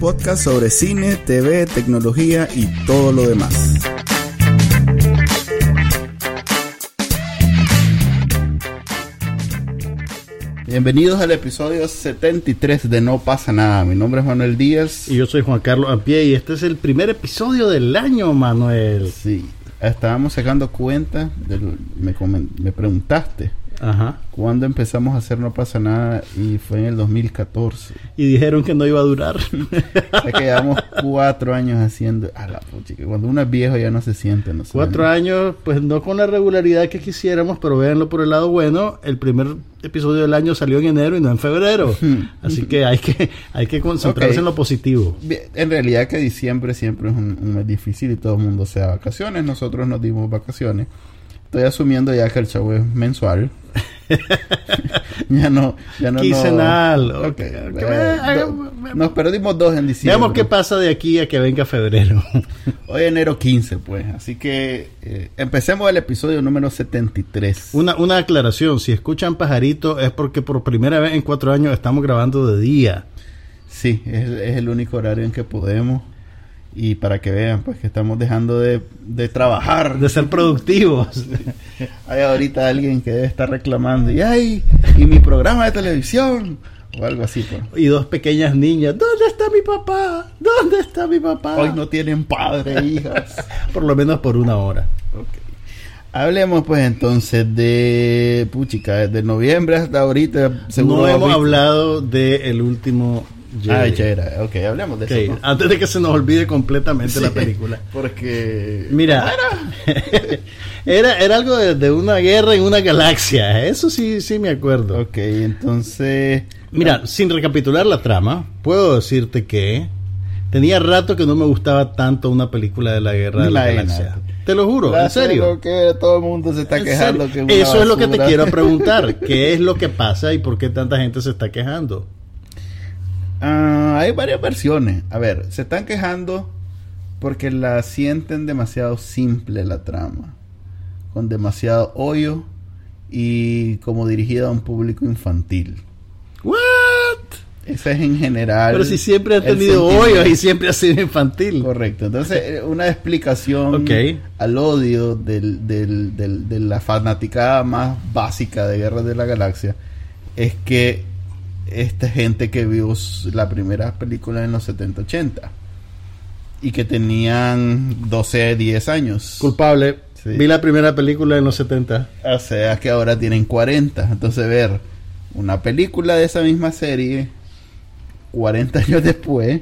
Podcast sobre cine, TV, tecnología y todo lo demás. Bienvenidos al episodio 73 de No pasa nada. Mi nombre es Manuel Díaz. Y yo soy Juan Carlos Ampie y este es el primer episodio del año, Manuel. Sí, estábamos sacando cuenta, del- me, me preguntaste Ajá. cuándo empezamos a hacer No pasa nada y fue en el 2014. Y dijeron que no iba a durar. O sea que llevamos cuatro años haciendo... A la pucha, que cuando uno es viejo ya no se siente, no. Cuatro años, pues no con la regularidad que quisiéramos, pero véanlo por el lado bueno. El primer episodio del año salió en enero y no en febrero. Así que hay que, hay que concentrarse en lo positivo. En realidad que diciembre siempre es un, un mes difícil y todo el mundo se da vacaciones. Nosotros nos dimos vacaciones. Estoy asumiendo ya que el show es mensual. ya no, ya no. Quincenal, no- ok. Ok, Que eh, me- do- haga- nos perdimos dos en diciembre. Veamos qué pasa de aquí a que venga febrero. Hoy enero 15, pues. Así que eh, empecemos el episodio número 73. Una, una aclaración, si escuchan pajarito es porque por primera vez en cuatro años estamos grabando de día. Sí, es, es el único horario en que podemos. Y para que vean, pues que estamos dejando de, de trabajar. De ser productivos. Hay ahorita alguien que debe estar reclamando. Y ay, y mi programa de televisión. O algo así, pues. Y dos pequeñas niñas. ¿Dónde está mi papá? ¿Dónde está mi papá? Hoy no tienen padre, hijas. Por lo menos por una hora. Ok. Hablemos pues entonces de puchica, desde noviembre hasta ahorita. seguro no hemos visto. hablado del último Ah, Jedi. ya era. Ok, hablemos de Ok, eso. ¿no? Antes de que se nos olvide completamente la película. Porque. Mira, era, era algo de, de una guerra en una galaxia. Eso sí, sí me acuerdo. Ok, entonces. Mira, sin recapitular la trama, puedo decirte que tenía rato que no me gustaba tanto una película de la guerra de la galaxia. Te lo juro, La en serio. que todo el mundo se está quejando que es Eso es lo que te quiero preguntar. ¿Qué es lo que pasa y por qué tanta gente se está quejando? Ah, hay varias versiones. A ver, se están quejando porque la sienten demasiado simple la trama, con demasiado hoyo y como dirigida a un público infantil. ¿What? Ese es en general. Pero si siempre ha tenido hoyos y siempre ha sido infantil. Correcto. Entonces, eh, una explicación al odio del, del- del- de la fanaticada más básica de Guerra de la Galaxia es que esta gente que vio la primera película en los 70-80 y que tenían 12, 10 años. Culpable. Sí. Vi la primera película en los 70. O sea que ahora tienen 40. Entonces, ver una película de esa misma serie 40 años después,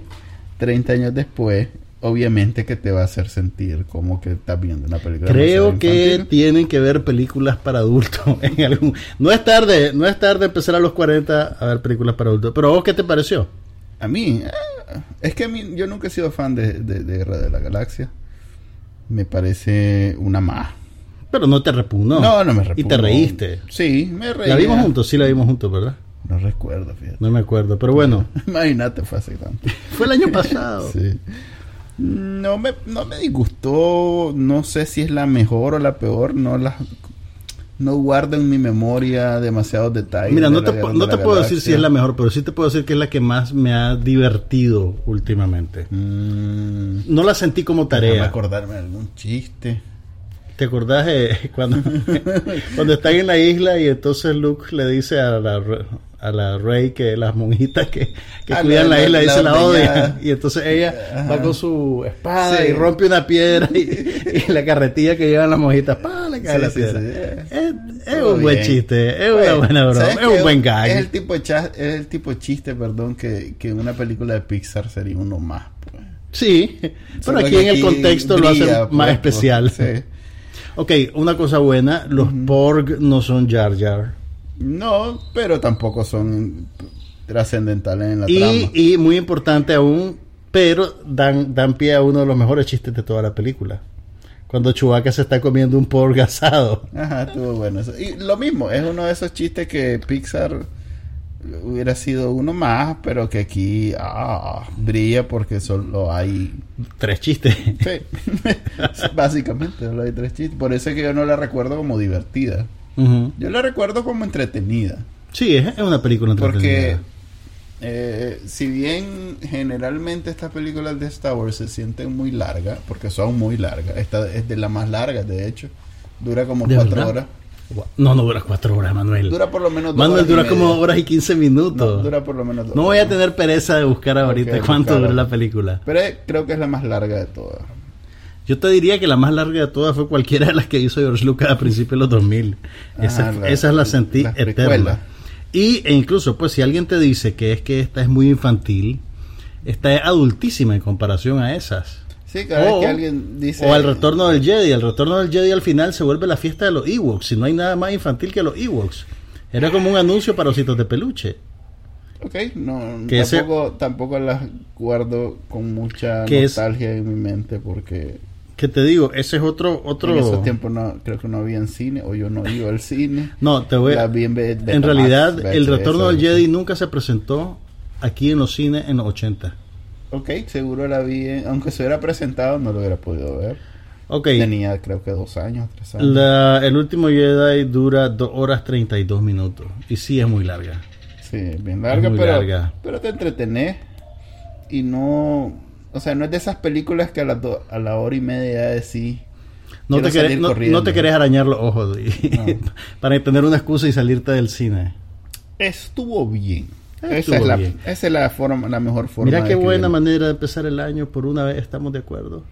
30 años después, obviamente que te va a hacer sentir como que estás viendo una película. Creo que tienen que ver películas para adultos. En algún... No es tarde, no es tarde empezar a los 40 a ver películas para adultos. Pero vos, ¿qué te pareció? A mí, eh, es que a mí, yo nunca he sido fan de, de, de Guerra de la Galaxia. Me parece una más. Pero no te repugnó. No, no, me repugnó. Y te reíste. Sí, me reí. La vimos juntos, sí la vimos juntos, ¿verdad? No recuerdo, fíjate. No me acuerdo, pero bueno, Imagínate, fue hace tanto. fue el año pasado. Sí. No me, no me disgustó, no sé si es la mejor o la peor, no la no guardo en mi memoria demasiados detalles. Mira, no te, no te puedo decir si es la mejor, pero sí te puedo decir que es la que más me ha divertido últimamente. Mm, No la sentí como tarea. acordarme de algún chiste. ¿Te acordás cuando, cuando están en la isla y entonces Luke le dice a la, a la Rey que las monjitas que, que Ah, cuidan la- la, isla la- dice la la odian? ordeñada. Y entonces ella Ajá. va con su espada Sí. y rompe una piedra y, y la carretilla que llevan las monjitas, ¡pa! le cae Sí, la sí, piedra. Es, un buen bien. chiste, es una buena broma, ¿sabes es un buen gag. Es el tipo de, cha- es el tipo de chiste, perdón, que, que en una película de Pixar sería uno más. pues. Sí, pero aquí en el contexto lo hacen más pues, especial. pues, sí. Ok, una cosa buena, los Porg no son Jar Jar. No, pero tampoco son trascendentales en la trama. Y, y muy importante aún, Pero dan, dan pie a uno de los mejores chistes de toda la película. Cuando Chewbacca se está comiendo un pork asado. Ajá, estuvo bueno eso. Y lo mismo, es uno de esos chistes que Pixar hubiera sido uno más, pero que aquí ah, brilla porque solo hay Tres chistes. Sí, básicamente solo hay tres chistes. Por eso es que yo no la recuerdo como divertida. Yo la recuerdo como entretenida. Sí, es, es una película Porque entretenida. eh, si bien generalmente estas películas de Star Wars se sienten muy largas, porque son muy largas, esta es de las más largas de hecho, dura como ¿De cuatro verdad? horas. No, no dura cuatro horas, Manuel. Dura por lo menos dos Manuel horas dura como horas y 15 No, minutos. No, dura por lo menos dos voy a tener pereza de buscar ahorita cuánto dura la película. Pero creo que es la más larga de todas. Yo te diría que la más larga de todas fue cualquiera de las que hizo George Lucas a principios de los 2000. esa, Ajá, la- esa la sentí las eterna. precuelas. Y e incluso, pues si alguien te dice que es que esta es muy infantil, esta es adultísima en comparación a esas. Sí, cada O- vez que alguien dice... O al retorno del Jedi. El retorno del Jedi al final se vuelve la fiesta de los Ewoks. Si no hay nada más infantil que los Ewoks. Era como un anuncio para ositos de peluche. Ok, no, Que ese- tampoco, tampoco las guardo con mucha es- nostalgia en mi mente porque Que te digo, ese es otro... otro... en esos tiempos no, creo que no había en cine o yo no iba al cine. No, te voy a... En, En realidad, el retorno del Jedi nunca se presentó aquí en los cines en los 80. Ok, seguro la vi, en- aunque se hubiera presentado no lo hubiera podido ver. Ok, Tenía creo que dos años, tres años. la- el último Jedi dura 2 horas 32 minutos. Y sí es muy larga. Sí, bien larga, muy pero, larga. pero te entretenés y no... O sea, no es de esas películas que a la, do- a la hora y media decís... No te, querés, no, te querés arañar los ojos y- No. para tener una excusa y salirte del cine. Estuvo bien. esa, es la, bien. esa es la forma, la mejor forma. Mira qué buena manera de empezar el año. Por una vez estamos de acuerdo.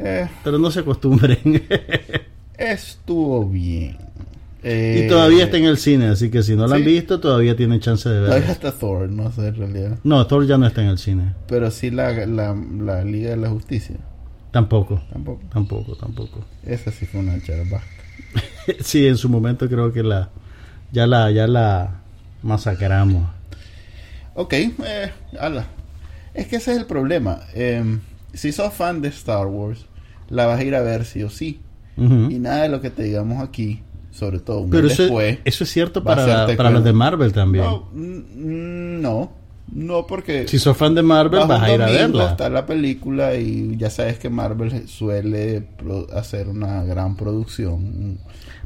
Eh, Pero no se acostumbren. estuvo bien. Eh, y todavía está en el cine, así que si no la han visto, todavía tienen chance de Todavía verla. está Thor, no sé en realidad. No, Thor ya no está en el cine. Pero sí la, la, la Liga de la Justicia. Tampoco. Tampoco. Tampoco, tampoco. Esa sí fue una charabasca. sí, en su momento creo que la ya la ya la masacramos. Ok, eh, ala. Es que ese es el problema. Eh, si sos fan de Star Wars, la vas a ir a ver sí o sí. Y nada de lo que te digamos aquí, sobre todo un Pero mes eso, después. eso es cierto para, para los de Marvel también. No, mm, no, no, porque Si sos fan de Marvel, vas a ir a verla. está la película y ya sabes que Marvel suele hacer una gran producción.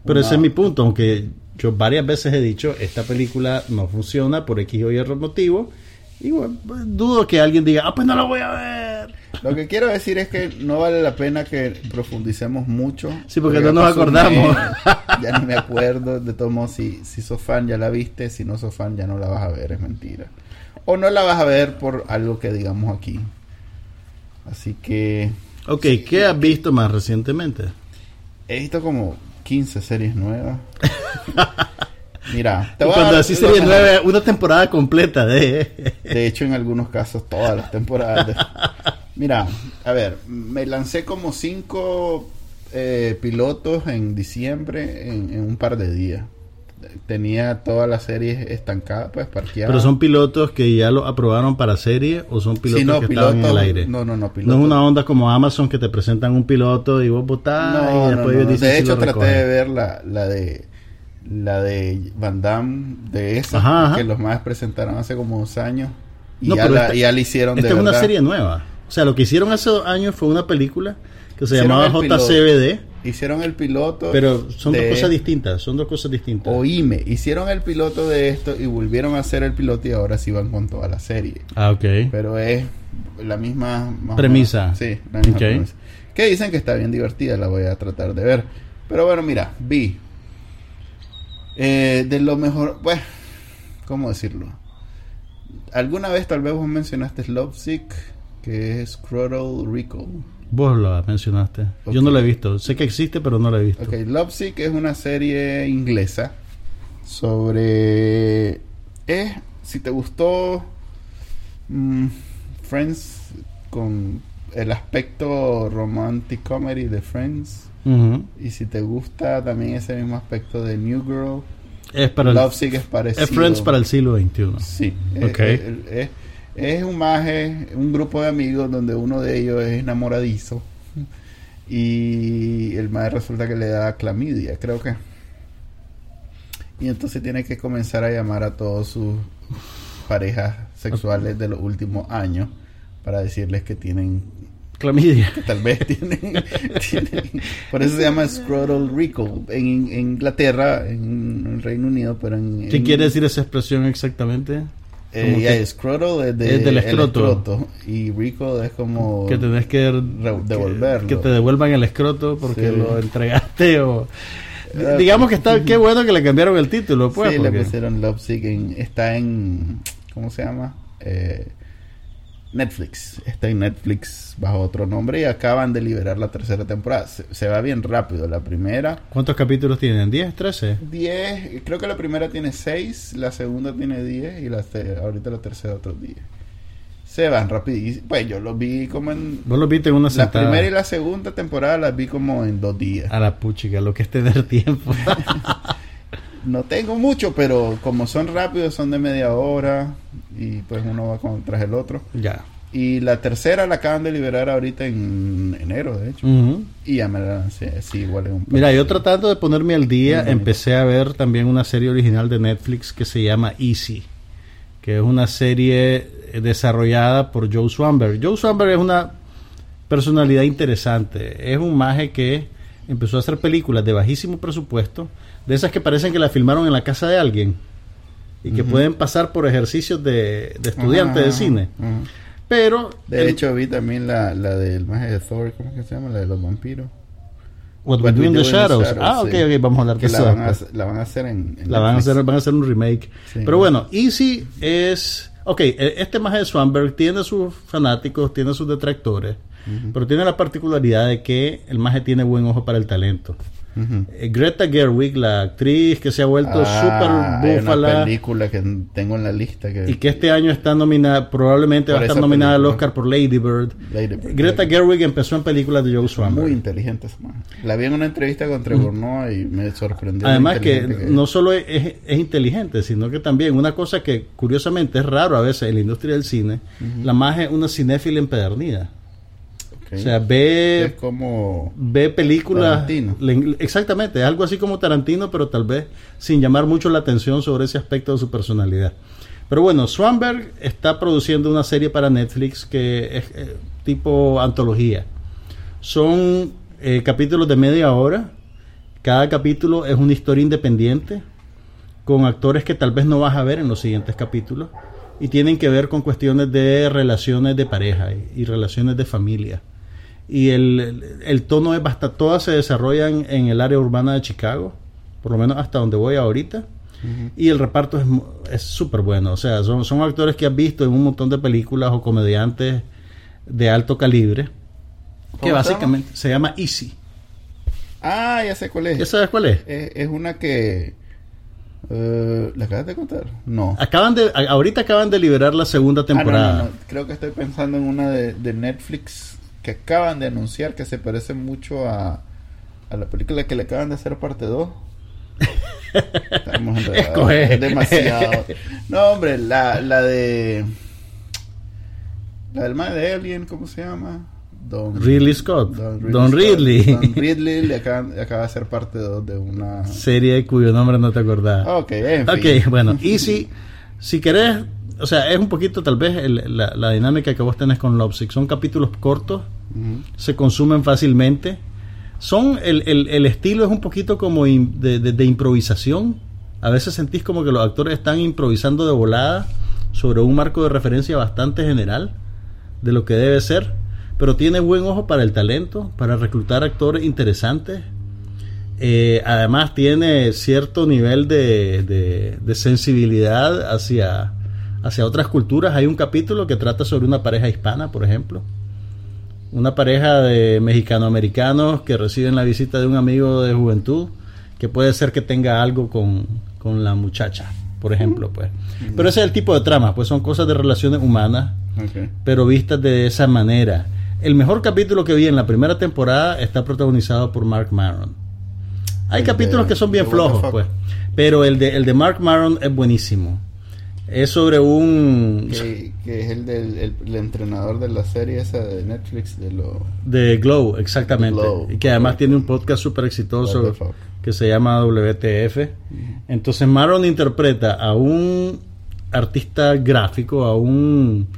Pero Una- ese es mi punto, aunque yo varias veces he dicho, esta película no funciona por X o Y motivo. Y bueno, dudo que alguien diga, ah, pues no la voy a ver. Lo que quiero decir es que no vale la pena que profundicemos mucho. Sí, porque ya no nos acordamos. mes, ya no me acuerdo. De todos modos, si, si sos fan ya la viste, si no sos fan ya no la vas a ver, es mentira. O no la vas a ver por algo que digamos aquí. Así que Ok, ¿qué has visto más recientemente? he visto como 15 series nuevas. Mira, te voy a cuando dar así serie nueve, una temporada completa de... De hecho, en algunos casos, todas las temporadas. de- Mira, a ver, me lancé como cinco eh, pilotos en diciembre en, en un par de días. Tenía todas las series estancadas, pues parqueadas. Pero son pilotos que ya lo aprobaron para serie o son pilotos Sí, no, que estaban en el aire. no, no, no, No es una onda como Amazon que te presentan un piloto y vos votás No, y después no, ellos no. dicen De hecho, traté recogen. de ver la, la de la de Van Damme, de esa, Ajá, ajá. que los más presentaron hace como dos años. Y No, ya, pero la, esta- ya la hicieron Esta de es una serie nueva. O sea, lo que hicieron hace dos años fue una película que se Hicieron llamaba. JCBD, Hicieron el piloto. pero son dos cosas distintas. Son dos cosas distintas. Oíme, hicieron el piloto de esto y volvieron a hacer el piloto y ahora sí van con toda la serie. Ah, ok. Pero es la misma Premisa. menos- sí, la misma premisa. Que dicen que está bien divertida, la voy a tratar de ver. Pero bueno, mira, vi. Eh, de lo mejor, pues, ¿cómo decirlo? Alguna vez tal vez vos mencionaste Lovesick, que es Cruel Recall. Vos lo mencionaste. Yo Ok. no la he visto. Sé que existe, pero no la he visto. Ok, Lovesick es una serie inglesa sobre... Es, si te gustó mm, Friends con el aspecto romantic comedy de Friends Ujú. y si te gusta también ese mismo aspecto de New Girl, Es para el, Lovesick es parecido. es Friends para el siglo XXI. Sí, Ok. es, es- es- Es un maje, un grupo de amigos donde uno de ellos es enamoradizo. Y el maje resulta que le da clamidia, creo que. Y entonces tiene que comenzar a llamar a todos sus parejas sexuales de los últimos años para decirles que tienen Clamidia. que tal vez tienen, tienen- por eso se llama scrotal recall en, en Inglaterra en Reino Unido pero en, ¿Qué en- quiere decir esa expresión exactamente? Eh, scrotal es, de, es del el escroto. y recall es como que tenés que devolverlo que te devuelvan el escroto porque Sí. lo entregaste o Ah, digamos que está qué bueno que le cambiaron el título pues sí, le pusieron Love Sick en- está en ¿cómo se llama? Eh, Netflix está en Netflix bajo otro nombre y acaban de liberar la tercera temporada se, se va bien rápido la primera ¿cuántos capítulos tienen? ¿10? ¿13? 10, creo que la primera tiene 6, la segunda tiene 10 y la ahorita la tercera otros 10. Se van rapidísimo. Pues yo los vi como en... vos lo viste en una La sentada primera y la segunda temporada las vi como en dos días. a la puchica lo que es tener tiempo No tengo mucho, pero como son rápidos, son de media hora y pues uno va con, tras el otro. ya Y la tercera la acaban de liberar ahorita en enero, de hecho. Y ya me la lancé, sí, igual es un... Mira, yo tratando de ponerme al día, empecé a ver también una serie original de Netflix que se llama Easy, que es una serie eh, desarrollada por Joe Swanberg. Joe Swanberg es una personalidad interesante. Es un maje que empezó a hacer películas de bajísimo presupuesto, de esas que parecen que la filmaron en la casa de alguien y que pueden pasar por ejercicios de, de estudiantes de cine. Pero De el- hecho, vi también la, la del maje de Thor, ¿cómo que se llama? La de los vampiros. What What We the Do in the Shadows. Shadows, Ah, ok, sí. ok, vamos a hablar de Que la van, a, la van a hacer en, en La van a hacer, van a hacer un remake. Sí. Pero bueno, Easy es. Ok, e- este maje de Swanberg tiene sus fanáticos, tiene sus detractores, pero tiene la particularidad de que el maje tiene buen ojo para el talento. Eh, Greta Gerwig, la actriz que se ha vuelto Ah, súper una búfala película que tengo en la lista que y que este año está nominada, probablemente va a estar nominada al. Oscar por Lady Bird. Lady Bird. Greta Lady- Gerwig empezó en películas de Joe Swanberg. muy inteligente esa. La vi en una entrevista con Trevor Noah y me sorprendió. Además que no solo es, es- es inteligente, sino que también una cosa que curiosamente es raro a veces en la industria del cine, la más es una cinéfila empedernida. O sea, ve, es como ve películas... Tarantino. le- exactamente, es algo así como Tarantino, pero tal vez sin llamar mucho la atención sobre ese aspecto de su personalidad. Pero bueno, Swanberg está produciendo una serie para Netflix que es eh, tipo antología. Son eh, capítulos de media hora. Cada capítulo es una historia independiente con actores que tal vez no vas a ver en los siguientes capítulos y tienen que ver con cuestiones de relaciones de pareja y, y relaciones de familia. Y el, el- el tono es bastante... Todas se desarrollan en el área urbana de Chicago, por lo menos hasta donde voy ahorita. Y el reparto es mu- es súper bueno. O sea, son, son actores que has visto en un montón de películas o comediantes de alto calibre. Que ¿Cómo se básicamente se llama Easy. Ah, ya sé cuál es. ¿Ya sabes cuál es? Es, es una que eh, ¿La acabas de contar? No. Acaban de, ahorita acaban de liberar la segunda Ah, no, temporada. no, no. Creo que estoy pensando en una de, de Netflix que acaban de anunciar que se parece mucho a, a la película que le acaban de hacer parte 2. Estamos enredados. Demasiado. No, hombre, la, la de. La del más de Alien, ¿cómo se llama? Don Ridley Scott. Don. Ridley. Don Ridley le acaban- acaba de ser parte 2 de una. Serie cuyo nombre no te acordás. Ok, en bueno, Easy, si querés, o sea, es un poquito tal vez el- la, la dinámica que vos tenés con Lovesick. Son capítulos cortos, Se consumen fácilmente. Son, el, el- estilo es un poquito como de- de improvisación. A veces sentís como que los actores están improvisando de volada sobre un marco de referencia bastante general de lo que debe ser. Pero tiene buen ojo para el talento, para reclutar actores interesantes. Eh, además tiene cierto nivel de, de- de sensibilidad hacia, hacia otras culturas. Hay un capítulo que trata sobre una pareja hispana, por ejemplo. Una pareja de mexicanoamericanos que reciben la visita de un amigo de juventud que puede ser que tenga algo con, con la muchacha, por ejemplo. pues Pero ese es el tipo de trama, pues son cosas de relaciones humanas pero vistas de esa manera. El mejor capítulo que vi en la primera temporada está protagonizado por Mark Maron. Hay El capítulos de- que son bien flojos, pues, pero el de, el de Mark Maron es buenísimo. Es sobre un... Que, que es el del el, el entrenador de la serie esa de Netflix, de lo... De Glow, exactamente. Glow. Y que además tiene un podcast súper exitoso que se llama WTF. Entonces Maron interpreta a un artista gráfico, a un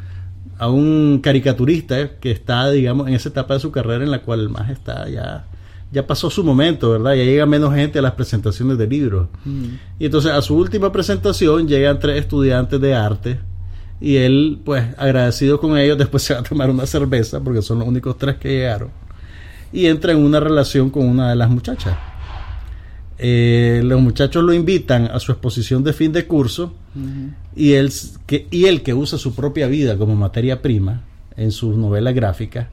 a un caricaturista que está, digamos, en esa etapa de su carrera en la cual el más está ya ya pasó su momento, ¿verdad? Ya llega menos gente a las presentaciones de libros. Y entonces a su última presentación llegan tres estudiantes de arte y él, pues, agradecido con ellos, después se va a tomar una cerveza porque son los únicos tres que llegaron y entra en una relación con una de las muchachas. Eh, los muchachos lo invitan a su exposición de fin de curso y él que, y él que usa su propia vida como materia prima en sus novelas gráficas.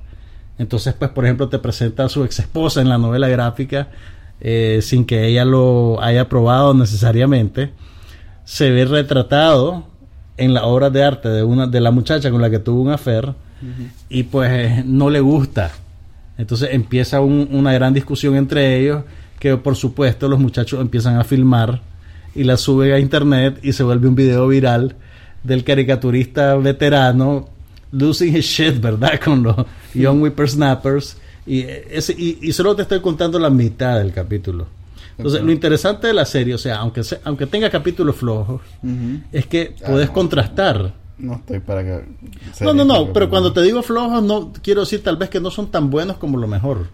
Entonces, pues, por ejemplo, te presenta a su ex esposa en la novela gráfica eh, sin que ella lo haya probado necesariamente. Se ve retratado en la obra de arte de una de la muchacha con la que tuvo un affair y pues eh, no le gusta. Entonces empieza un- una gran discusión entre ellos que por supuesto los muchachos empiezan a filmar y la suben a internet y se vuelve un video viral del caricaturista veterano losing his shit, ¿verdad? Con los Young Whippersnappers. Y, ese, y, y solo te estoy contando la mitad del capítulo. Entonces, lo interesante de la serie, o sea, aunque, se- aunque tenga capítulos flojos, es que Ah, puedes no. contrastar. No estoy para que... No, no, no, pero cuando te digo flojos, no quiero decir tal vez que no son tan buenos como lo mejor.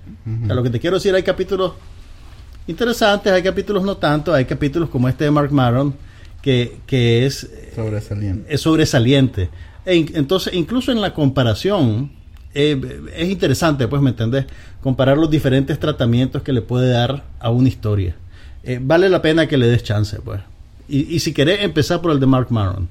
O sea, lo que te quiero decir, hay capítulos interesantes, hay capítulos no tanto, hay capítulos como este de Mark Maron, que, que es, Sobresaliente. es sobresaliente. E entonces, incluso en la comparación, eh, es interesante, pues, ¿me entendés? Comparar los diferentes tratamientos que le puede dar a una historia. Eh, vale la pena que le des chance, pues. Y, y si querés, empezar por el de Mark Maron.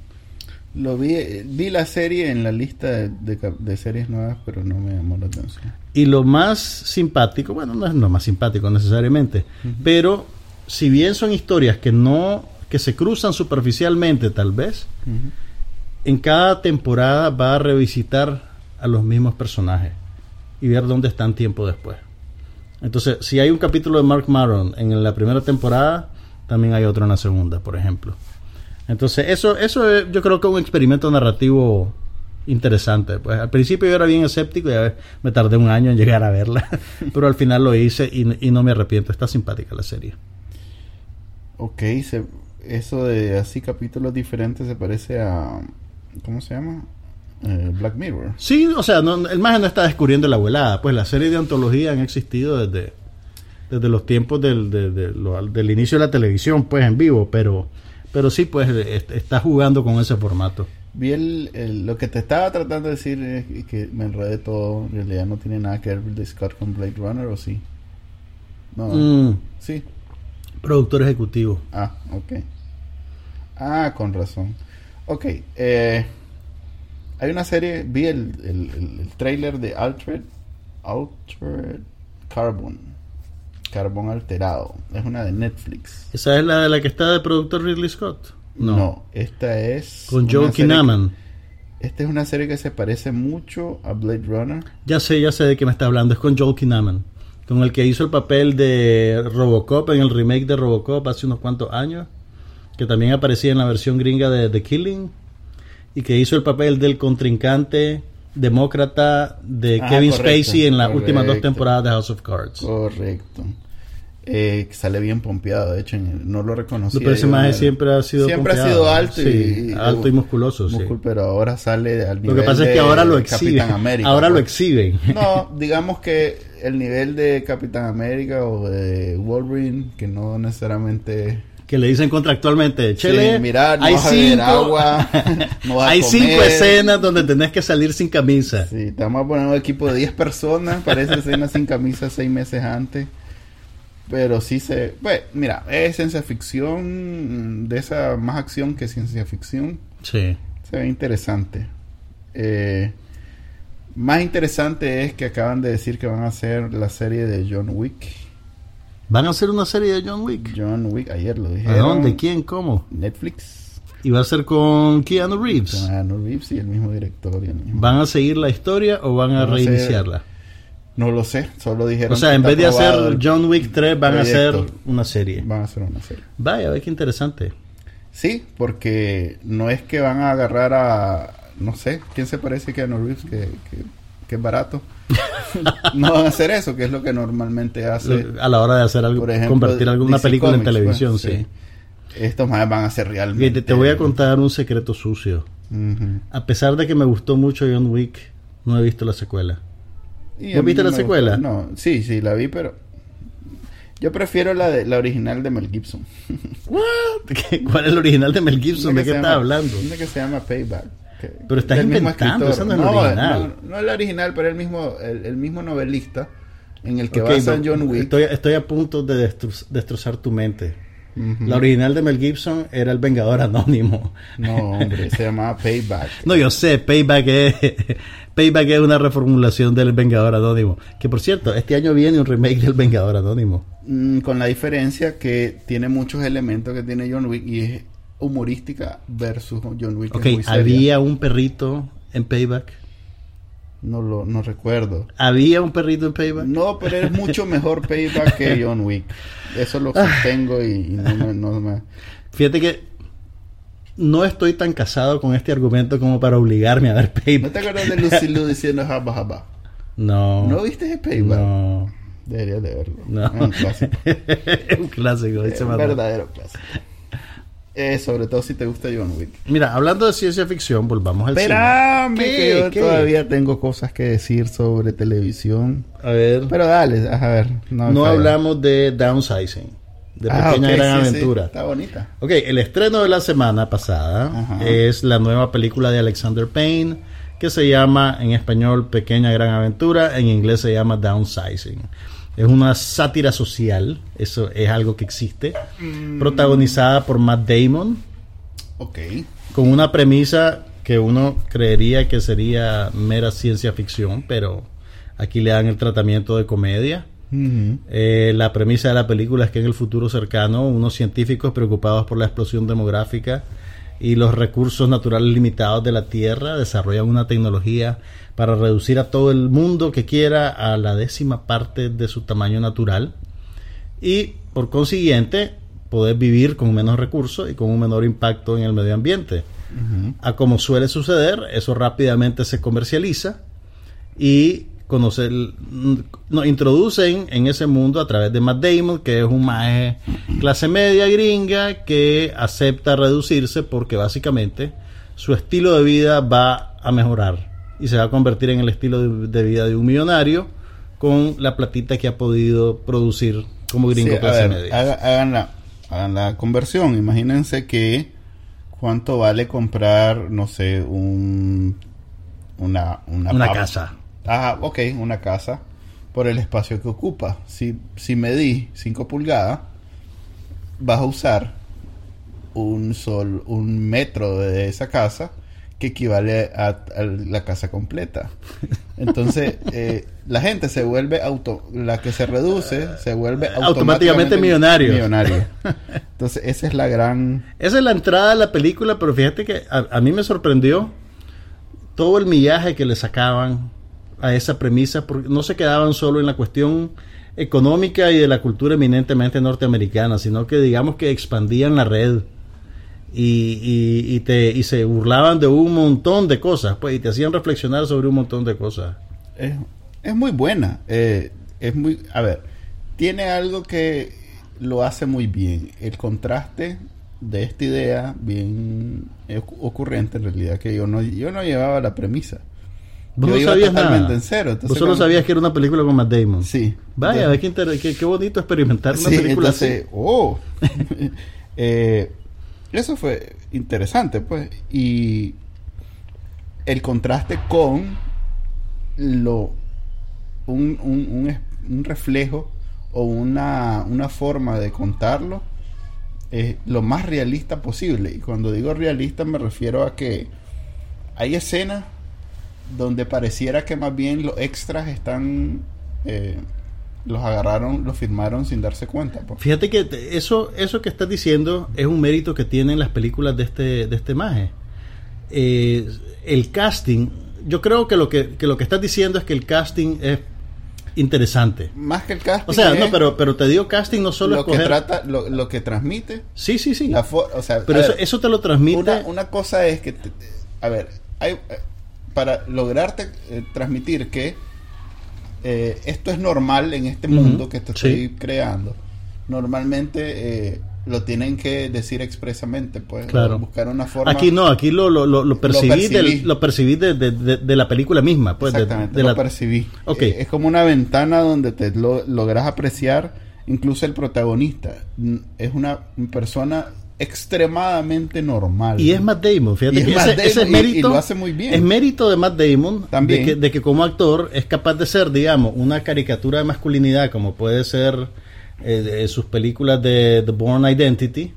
Lo vi, eh, vi la serie en la lista de, de de series nuevas, pero no me llamó la atención. Y lo más simpático, bueno, no es lo más simpático necesariamente, pero si bien son historias que no, que se cruzan superficialmente tal vez, en cada temporada va a revisitar a los mismos personajes y ver dónde están tiempo después. Entonces, si hay un capítulo de Mark Maron en la primera temporada, también hay otro en la segunda, por ejemplo. Entonces, eso, eso es, yo creo que es un experimento narrativo interesante. Pues al principio yo era bien escéptico y me tardé un año en llegar a verla, pero al final lo hice y, y no me arrepiento. Está simpática la serie. Ok, eso de así capítulos diferentes se parece a... ¿Cómo se llama? Eh, Black Mirror. Sí, o sea, no, el mago no está descubriendo la abuelada. Pues las series de antología han existido desde, desde los tiempos del, de- de lo- del inicio de la televisión, pues en vivo, pero, pero sí, pues est- está jugando con ese formato. Vi el, el- lo que te estaba tratando de decir es que me enredé todo. En realidad no tiene nada que ver Ridley Scott con Blade Runner, ¿o sí? No. Mm, Sí. productor ejecutivo. Ah, ok. Ah, con razón. Ok. Eh, hay una serie, vi el, el, el, el trailer de Altered, Altered Carbon. Carbón alterado. Es una de Netflix. ¿Esa es la de la que está de productor Ridley Scott? No. esta es... Con Joe Kinnaman. Esta es una serie que se parece mucho a Blade Runner. Ya sé, ya sé de qué me está hablando. Es con Joel Kinnaman. Con el que hizo el papel de Robocop en el remake de Robocop hace unos cuantos años. Que también aparecía en la versión gringa de The Killing. Y que hizo el papel del contrincante demócrata de Ah, Kevin correcto, Spacey en las últimas dos temporadas de House of Cards. Correcto. Eh, sale bien pompeado, de hecho, no lo reconocía. No, pero ese maje siempre ha sido Siempre ha sido alto y, Sí, y- alto y musculoso, sí. músculo, Pero ahora sale al nivel Lo que pasa es que ahora lo exhiben. América. ahora lo pues. exhiben. No, digamos que el nivel de Capitán América o de Wolverine, que no necesariamente... que le dicen contractualmente, Chele, Sí, mira, no hay vas a beber agua, no vas a hay comer". cinco escenas donde tenés que salir sin camisa. Sí, estamos a poner un equipo de 10 personas para esa escena sin camisa seis meses antes. Pero sí se... Bueno, mira, es ciencia ficción, de esa más acción que ciencia ficción. Sí. Se ve interesante. Eh, más interesante es que acaban de decir que van a hacer la serie de John Wick. Van a hacer una serie de John Wick. John Wick, ayer lo ¿A dijeron. dónde? ¿Quién? ¿Cómo? Netflix. Y va a ser con Keanu Reeves. Con Keanu Reeves y el mismo director. y el mismo- ¿Van a seguir la historia o van a Van a reiniciarla? No lo sé, solo dijeron O sea, que en vez de hacer John Wick 3, van a hacer una serie. Van a hacer una serie. Vaya, ve qué interesante. Sí, porque no es que van a agarrar a, no sé, ¿quién se parece que a Reeves que, que, que es barato? no van a hacer eso, que es lo que normalmente hace. A la hora de hacer algo, Por ejemplo, convertir alguna DC película en Comics, televisión, pues, sí. Estos más van a ser realmente. te, te voy a contar un secreto sucio. A pesar de que me gustó mucho John Wick, no he visto la secuela. Y ¿No viste la secuela? gustó. No, sí, sí, la vi, pero. Yo prefiero la, de, la original de Mel Gibson. ¿Cuál es el original de Mel Gibson? ¿De qué estás hablando? Una que se llama Payback. Pero estás inventando, no es original. No, no es la original, pero el mismo, el, el mismo novelista en el que Ok, basa John Wick. Estoy, estoy a punto de destro- destrozar tu mente. La original de Mel Gibson era El Vengador Anónimo. No, hombre, se llamaba Payback. No, yo sé, Payback es, Payback es una reformulación del Vengador Anónimo. Que por cierto, este año viene un remake del Vengador Anónimo. Mm, con la diferencia que tiene muchos elementos que tiene John Wick y es humorística versus John Wick. Ok, muy seria. había un perrito en Payback. No lo no recuerdo. Había un perrito en Payback. No, pero es mucho mejor Payback que John Wick. Eso lo sostengo y, y no, me, no me- Fíjate que no estoy tan casado con este argumento como para obligarme a ver ¿No Payback. te acuerdas de Lucy Liu diciendo jaba jaba? No. ¿No viste ese Payback? No. Deberías de verlo. No. Es un clásico. Es un clásico. Es un verdadero clásico. Eh, sobre todo si te gusta John Wick. Mira, hablando de ciencia ficción, volvamos al Espérame, cine. que yo ¿Qué? todavía tengo cosas que decir sobre televisión. A ver. Pero dale, a ver. No, hablamos de downsizing, de Ah, pequeña ok, gran sí, sí, aventura. Está bonita. Ok, el estreno de la semana pasada Ajá. es la nueva película de Alexander Payne que se llama en español Pequeña Gran Aventura, en inglés se llama Downsizing. Es una sátira social, eso es algo que existe, Mm. protagonizada por Matt Damon, Ok. con una premisa que uno creería que sería mera ciencia ficción, pero aquí le dan el tratamiento de comedia. Eh, la premisa de la película es que en el futuro cercano unos científicos preocupados por la explosión demográfica y los recursos naturales limitados de la Tierra desarrollan una tecnología para reducir a todo el mundo que quiera a la décima parte de su tamaño natural y por consiguiente poder vivir con menos recursos y con un menor impacto en el medio ambiente. A como suele suceder, eso rápidamente se comercializa y conocer, nos introducen en ese mundo a través de Matt Damon, que es un maje clase media gringa que acepta reducirse porque básicamente su estilo de vida va a mejorar y se va a convertir en el estilo de, de vida de un millonario con la platita que ha podido producir como gringo Sí, clase ver, media. haga- hagan, la, hagan la conversión. Imagínense que cuánto vale comprar, no sé, un una una, casa. Ah, ok, una casa por el espacio que ocupa. Si si medí 5 pulgadas, vas a usar un sol, un metro de esa casa que equivale a, a la casa completa. Entonces, eh, la gente se vuelve auto, la que se reduce, se vuelve Automáticamente millonario. millonario. Entonces, esa es la gran Esa es la entrada de la película, pero fíjate que a, a mí me sorprendió todo el millaje que le sacaban a esa premisa, porque no se quedaban solo en la cuestión económica y de la cultura eminentemente norteamericana, sino que digamos que expandían la red y, y, te, y se burlaban de un montón de cosas, pues, y te hacían reflexionar sobre un montón de cosas. es, es muy buena. eh, es muy, a ver, tiene algo que lo hace muy bien. El contraste de esta idea bien ocu- ocurrente en realidad que yo no yo no llevaba la premisa. Vos Yo no iba sabías totalmente nada. en cero, entonces Vos solo cuando- sabías que era una película con Matt Damon. Sí. Vaya, Entonces- qué, inter- qué- qué bonito experimentar una Sí, película entonces, así. oh. Eh, eso fue interesante, pues. Y el contraste con lo un, un, un un reflejo o una, una forma de contarlo es lo más realista posible. Y cuando digo realista me refiero a que hay escenas donde pareciera que más bien los extras están eh, los agarraron, los firmaron sin darse cuenta. pues. Fíjate que te- eso, eso que estás diciendo es un mérito que tienen las películas de este, de este maje. Eh, el casting, yo creo que lo que, que lo que estás diciendo es que el casting es interesante. Más que el casting. O sea, no, pero, pero te dio casting no solo lo que trata, lo, lo que transmite. Sí, sí, sí. la o sea, Pero eso, ver, eso te lo transmite. una, una cosa es que, te- a ver, hay, para lograrte eh, transmitir que eh, esto es normal en este mundo que te sí. estoy creando, normalmente eh, lo tienen que decir expresamente, pues, Claro. buscar una forma. Aquí no, aquí lo, lo, lo, lo percibí, lo percibí de, de- de- de la película misma. Pues, Exactamente, de lo la- percibí. Eh, es como una ventana donde te lo, logras apreciar incluso el protagonista. Es una persona extremadamente normal. Y es Matt Damon, fíjate Y es que ese, es mérito. y lo hace muy bien. Es mérito de Matt Damon También. De, que, de que como actor es capaz de ser, digamos, una caricatura de masculinidad, como puede ser eh, sus películas de The Born Identity,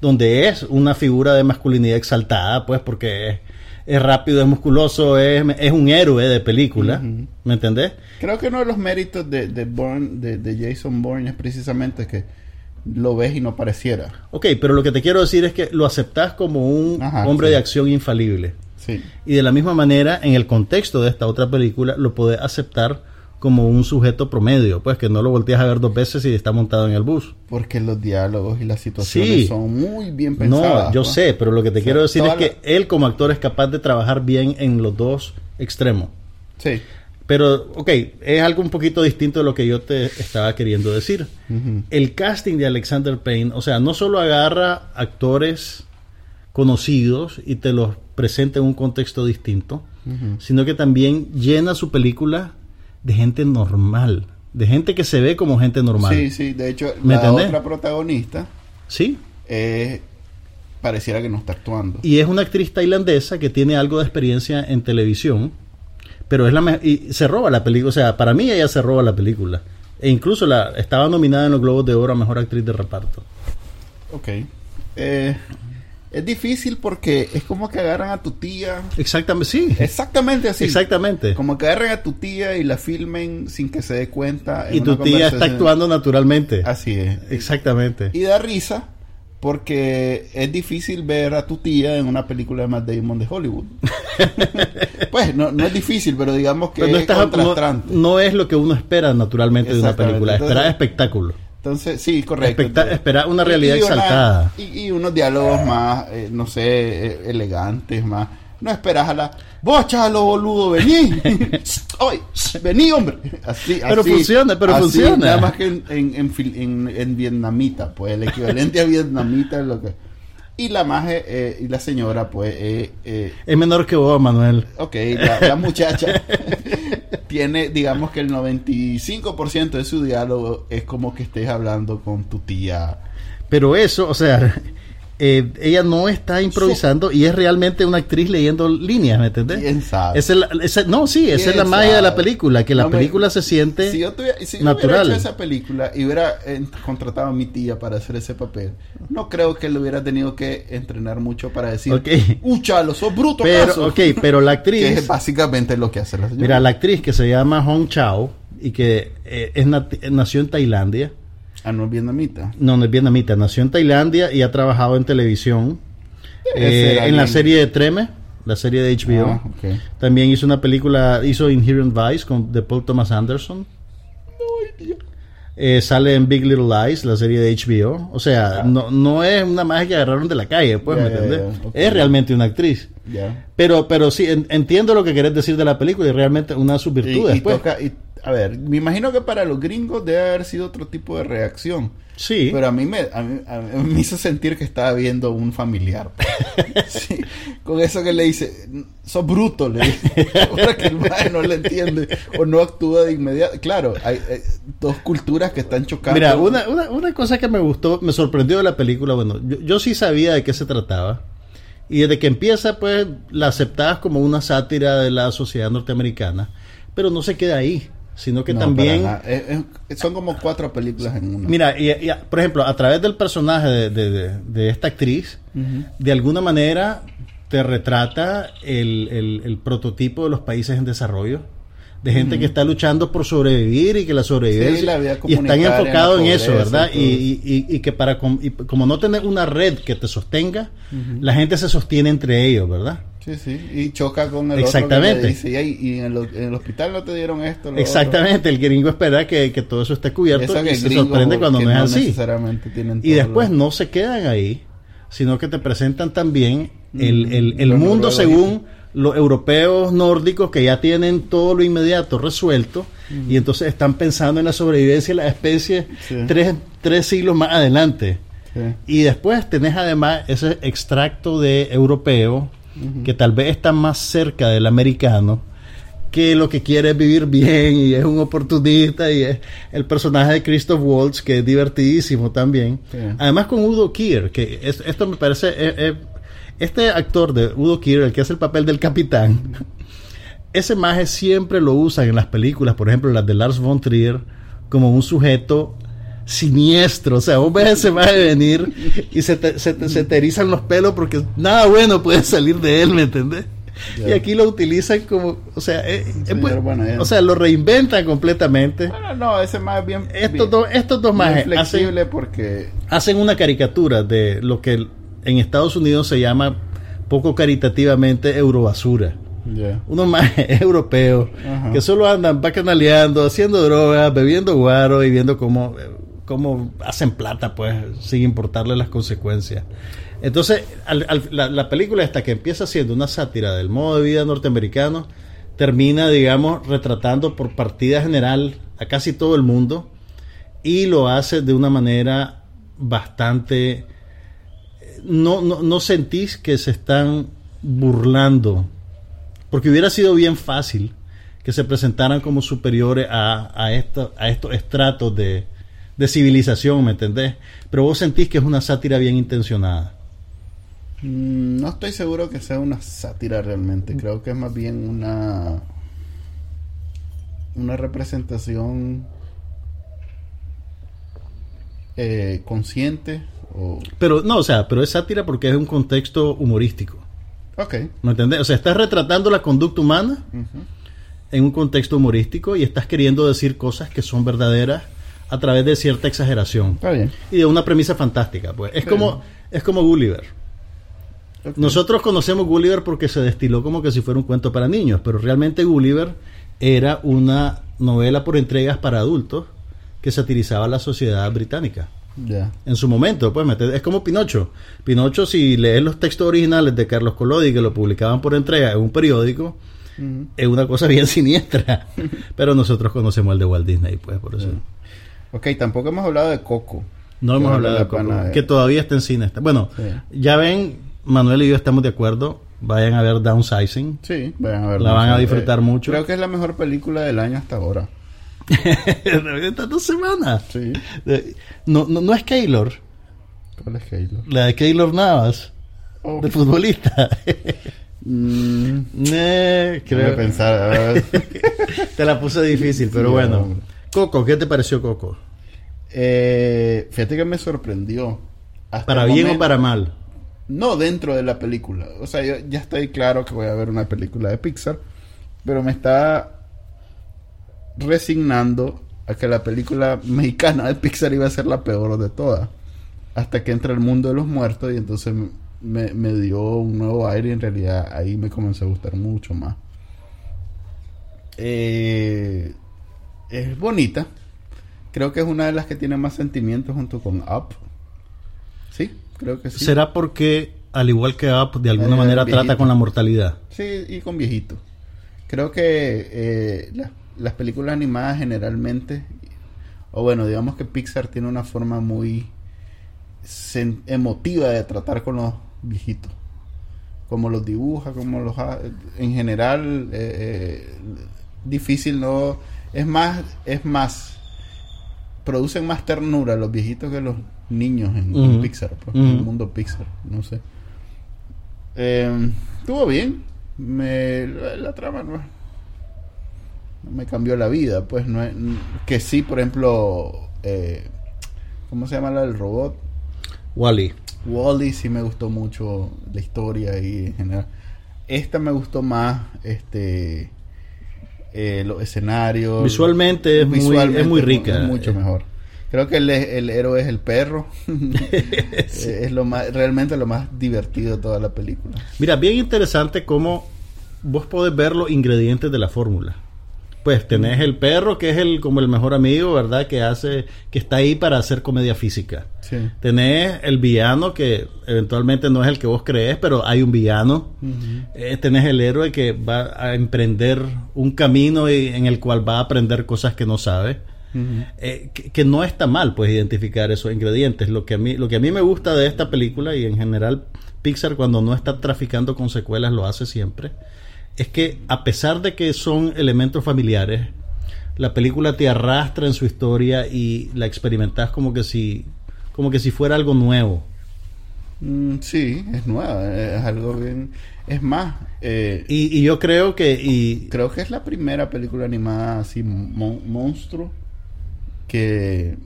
donde es una figura de masculinidad exaltada, pues porque es, es rápido, es musculoso, es, es un héroe de película. ¿me entendés? Creo que uno de los méritos de, de, Bourne- de, de Jason Bourne es precisamente que lo ves y no pareciera. Ok, pero lo que te quiero decir es que lo aceptás como un Ajá, hombre sí. de acción infalible. Sí. Y de la misma manera, en el contexto de esta otra película, lo podés aceptar como un sujeto promedio, pues que no lo volteas a ver dos veces y está montado en el bus. Porque los diálogos y las situaciones Sí. son muy bien pensadas. No, yo ¿no? sé, pero lo que te O sea, quiero decir es que él como actor es capaz de trabajar bien en los dos extremos. Sí. Pero, ok, es algo un poquito distinto de lo que yo te estaba queriendo decir. El casting de Alexander Payne, o sea, no solo agarra actores conocidos y te los presenta en un contexto distinto, sino que también llena su película de gente normal, de gente que se ve como gente normal. Sí, sí. De hecho, ¿Me la entendés? otra protagonista ¿Sí? eh, pareciera que no está actuando. Y es una actriz tailandesa que tiene algo de experiencia en televisión, pero es la me- y se roba la película, o sea, para mí ella se roba la película. E incluso la estaba nominada en los Globos de Oro a mejor actriz de reparto. Ok. Eh, es difícil porque es como que agarran a tu tía. Exactamente, sí. Exactamente así. Exactamente. Como que agarren a tu tía y la filmen sin que se dé cuenta. en Y tu tía está actuando naturalmente. Así es. Exactamente. Y da risa porque es difícil ver a tu tía en una película de Matt Damon de Hollywood. pues no, no es difícil, pero digamos que Pero no, es estás- no- contrastante. no es lo que uno espera naturalmente de una película. Esperar espectáculo. Entonces, sí, correcto. Especta- esperar una realidad Y- y una- exaltada. y, y unos diálogos más, eh, no sé, eh, elegantes, más. No esperas a la. Vos, chalo, boludo, vení. Oye, vení, hombre. Así, Pero así, funciona, pero así, funciona. Nada más que en, en, en vietnamita, pues el equivalente a vietnamita es lo que. Y la maje eh, y la señora, pues, eh, eh, Es menor que vos, Manuel. ok, la, la muchacha tiene, digamos que el 95% de su diálogo es como que estés hablando con tu tía. Pero eso, o sea, eh, ella no está improvisando y es realmente una actriz leyendo líneas, ¿me entendés? ¿Quién sabe? Esa es la- esa- no, sí, esa es la ¿Quién magia de la película, que la No me- película se siente Si yo, tuviera, si yo hubiera hecho esa película y hubiera eh, contratado a mi tía para hacer ese papel, no creo que le hubiera tenido que entrenar mucho para decir, Ok. ¡Uh, chalo, sos bruto, Pero, caso". ok, pero la Que es actriz, básicamente lo que hace la señora. mira, la actriz que se llama Hong Chao y que eh, es nació en Tailandia, Ah, no es vietnamita. no, no es vietnamita, nació en Tailandia y ha trabajado en televisión, eh, en la serie de Treme, la serie de HBO. Ah, ok. También hizo una película, hizo Inherent Vice con de Paul Thomas Anderson. Eh, sale en Big Little Lies, la serie de HBO. O sea, Ah. no, no es una magia que agarraron de la calle, pues, Ya, ¿me entiendes? ya, ok. Es realmente una actriz. Pero, pero sí, en- entiendo lo que querés decir de la película y realmente una de sus Y, virtudes, y pues. toca, y, a ver, me imagino que para los gringos debe haber sido otro tipo de reacción. Sí. Pero a mí me, a mí, a mí me hizo sentir que estaba viendo un familiar. Sí, con eso que le dice, sos bruto, le dice. Para que el maestro no le entiende o no actúa de inmediato. Claro, hay, eh, dos culturas que están chocando. Mira, una, una, una cosa que me gustó, me sorprendió de la película, bueno, yo, yo sí sabía de qué se trataba. Y desde que empieza, pues, la aceptabas como una sátira de la sociedad norteamericana. Pero no se queda ahí, sino que No, también... Es- es- son como cuatro películas en una. Mira, y, y, por ejemplo, a través del personaje de, de- de- de esta actriz, de alguna manera te retrata el, el- el prototipo de los países en desarrollo. De gente que está luchando por sobrevivir y que la sobrevivencia Sí, la y están enfocados en eso, ¿verdad? y Y, que para com- y como no tener una red que te sostenga, la gente se sostiene entre ellos, ¿verdad? Sí, sí. Y choca con el Exactamente. otro que le dice, "Ey, y en el, en el hospital no te dieron esto. Exactamente, el gringo espera que, que todo eso esté otro". cubierto Eso que y se sorprende cuando no es así. Y después lo- no se quedan ahí, sino que te presentan también el, el- el Los mundo según los europeos nórdicos que ya tienen todo lo inmediato resuelto y entonces están pensando en la sobrevivencia de la especie Sí. tres, tres siglos más adelante. Sí. Y después tenés además ese extracto de europeo que tal vez está más cerca del americano que lo que quiere es vivir bien y es un oportunista y es el personaje de Christoph Waltz que es divertidísimo también. Sí. Además con Udo Kier, que es- esto me parece... eh, eh, este actor de Udo Kier, el que hace el papel del capitán, ese maje siempre lo usan en las películas, por ejemplo, las de Lars von Trier, como un sujeto siniestro. O sea, vos ves a ese maje venir y se te, se, te- se te erizan los pelos porque nada bueno puede salir de él, ¿me entendés? Y aquí lo utilizan como, o sea, eh, eh, pues, gente. o sea, lo reinventan completamente. Bueno, no, ese más bien. Estos bien- dos, estos dos majes hacen, flexible porque. hacen una caricatura de lo que en Estados Unidos se llama poco caritativamente eurobasura. Ya. unos más europeos que solo andan bacanaleando, haciendo drogas, bebiendo guaro y viendo cómo, eh, cómo hacen plata, pues, sin importarle las consecuencias. Entonces, la, la película esta que empieza siendo una sátira del modo de vida norteamericano, termina, digamos, retratando por partida general a casi todo el mundo y lo hace de una manera bastante... No, no, no sentís que se están burlando porque hubiera sido bien fácil que se presentaran como superiores a, a, esta- a estos estratos de, de civilización, ¿me entendés? Pero vos sentís que es una sátira bien intencionada. Mm, No estoy seguro que sea una sátira realmente. Creo que es más bien una. Una representación. eh, consciente. O... Pero no, o sea, pero es sátira porque es un contexto humorístico. Ok. ¿Me entendés? O sea, estás retratando la conducta humana en un contexto humorístico y estás queriendo decir cosas que son verdaderas a través de cierta exageración Está bien. y de una premisa fantástica, pues. Es como es como Gulliver. Nosotros conocemos Gulliver porque se destiló como que si fuera un cuento para niños, pero realmente Gulliver era una novela por entregas para adultos que satirizaba la sociedad británica. Ya. En su momento, pues, es como Pinocho. Pinocho, si lees los textos originales de Carlos Collodi que lo publicaban por entrega en un periódico, es una cosa bien siniestra. Pero nosotros conocemos el de Walt Disney, pues, por eso. Ok, tampoco hemos hablado de Coco. No hemos hablado la de Coco, eh. que todavía está en cine. Está- Bueno, Sí. ya ven, Manuel y yo estamos de acuerdo. Vayan a ver Downsizing. Sí, vayan a ver. La van a disfrutar mucho. Creo que es la mejor película del año hasta ahora. Estas dos semanas. Sí. Eh, No, no, no es Keylor, ¿Cuál es Halo? la de Keylor Navas, Oh. de futbolista. Mm, Eh, Creo pensar. Te la puse difícil, pero bueno. Coco, ¿qué te pareció Coco? Eh, fíjate que me sorprendió. Hasta ¿Para bien o para mal? No dentro de la película. O sea, yo ya estoy claro que voy a ver una película de Pixar. Pero me está resignando a que la película mexicana de Pixar iba a ser la peor de todas. Hasta que entra el mundo de los muertos y entonces me, me dio un nuevo aire y en realidad ahí me comenzó a gustar mucho más. Eh, es bonita. Creo que es una de las que tiene más sentimientos junto con Up. Sí, creo que sí. ¿Será porque, al igual que Up, de alguna Eh, manera viejito. trata con la mortalidad? Sí, y con viejito. Creo que eh, la- las películas animadas generalmente, o bueno, digamos que Pixar tiene una forma muy emotiva de tratar con los viejitos. Como los dibuja, como los... ha- En general, eh, eh, difícil no... Es más, es más... Producen más ternura los viejitos que los niños en. Pixar, pues, en el mundo Pixar, no sé. Eh, estuvo bien. Me, la, la trama no, no me cambió la vida. Pues no es- que sí, por ejemplo, eh, ¿cómo se llama la del robot? Wally. Wally sí me gustó mucho la historia y en general. Esta me gustó más, este, eh, los escenarios. Visualmente es muy- es muy rica. Es mucho mejor. Creo que el, el héroe es el perro. Es lo más, realmente lo más divertido de toda la película. Mira, bien interesante cómo vos podés ver los ingredientes de la fórmula. Pues tenés el perro que es el como el mejor amigo, ¿verdad? Que hace que está ahí para hacer comedia física. Sí. Tenés el villano que eventualmente no es el que vos crees, pero hay un villano. Eh, tenés el héroe que va a emprender un camino y- en el cual va a aprender cosas que no sabe. Eh, que, que no está mal pues identificar esos ingredientes lo que a mí lo que a mí me gusta de esta película y en general Pixar cuando no está traficando con secuelas lo hace siempre es que a pesar de que son elementos familiares la película te arrastra en su historia y la experimentas como que si como que si fuera algo nuevo. Mm, sí, es nueva, es algo bien... Es más, eh, y, y yo creo que y creo que es la primera película animada así, mon- monstruo, que,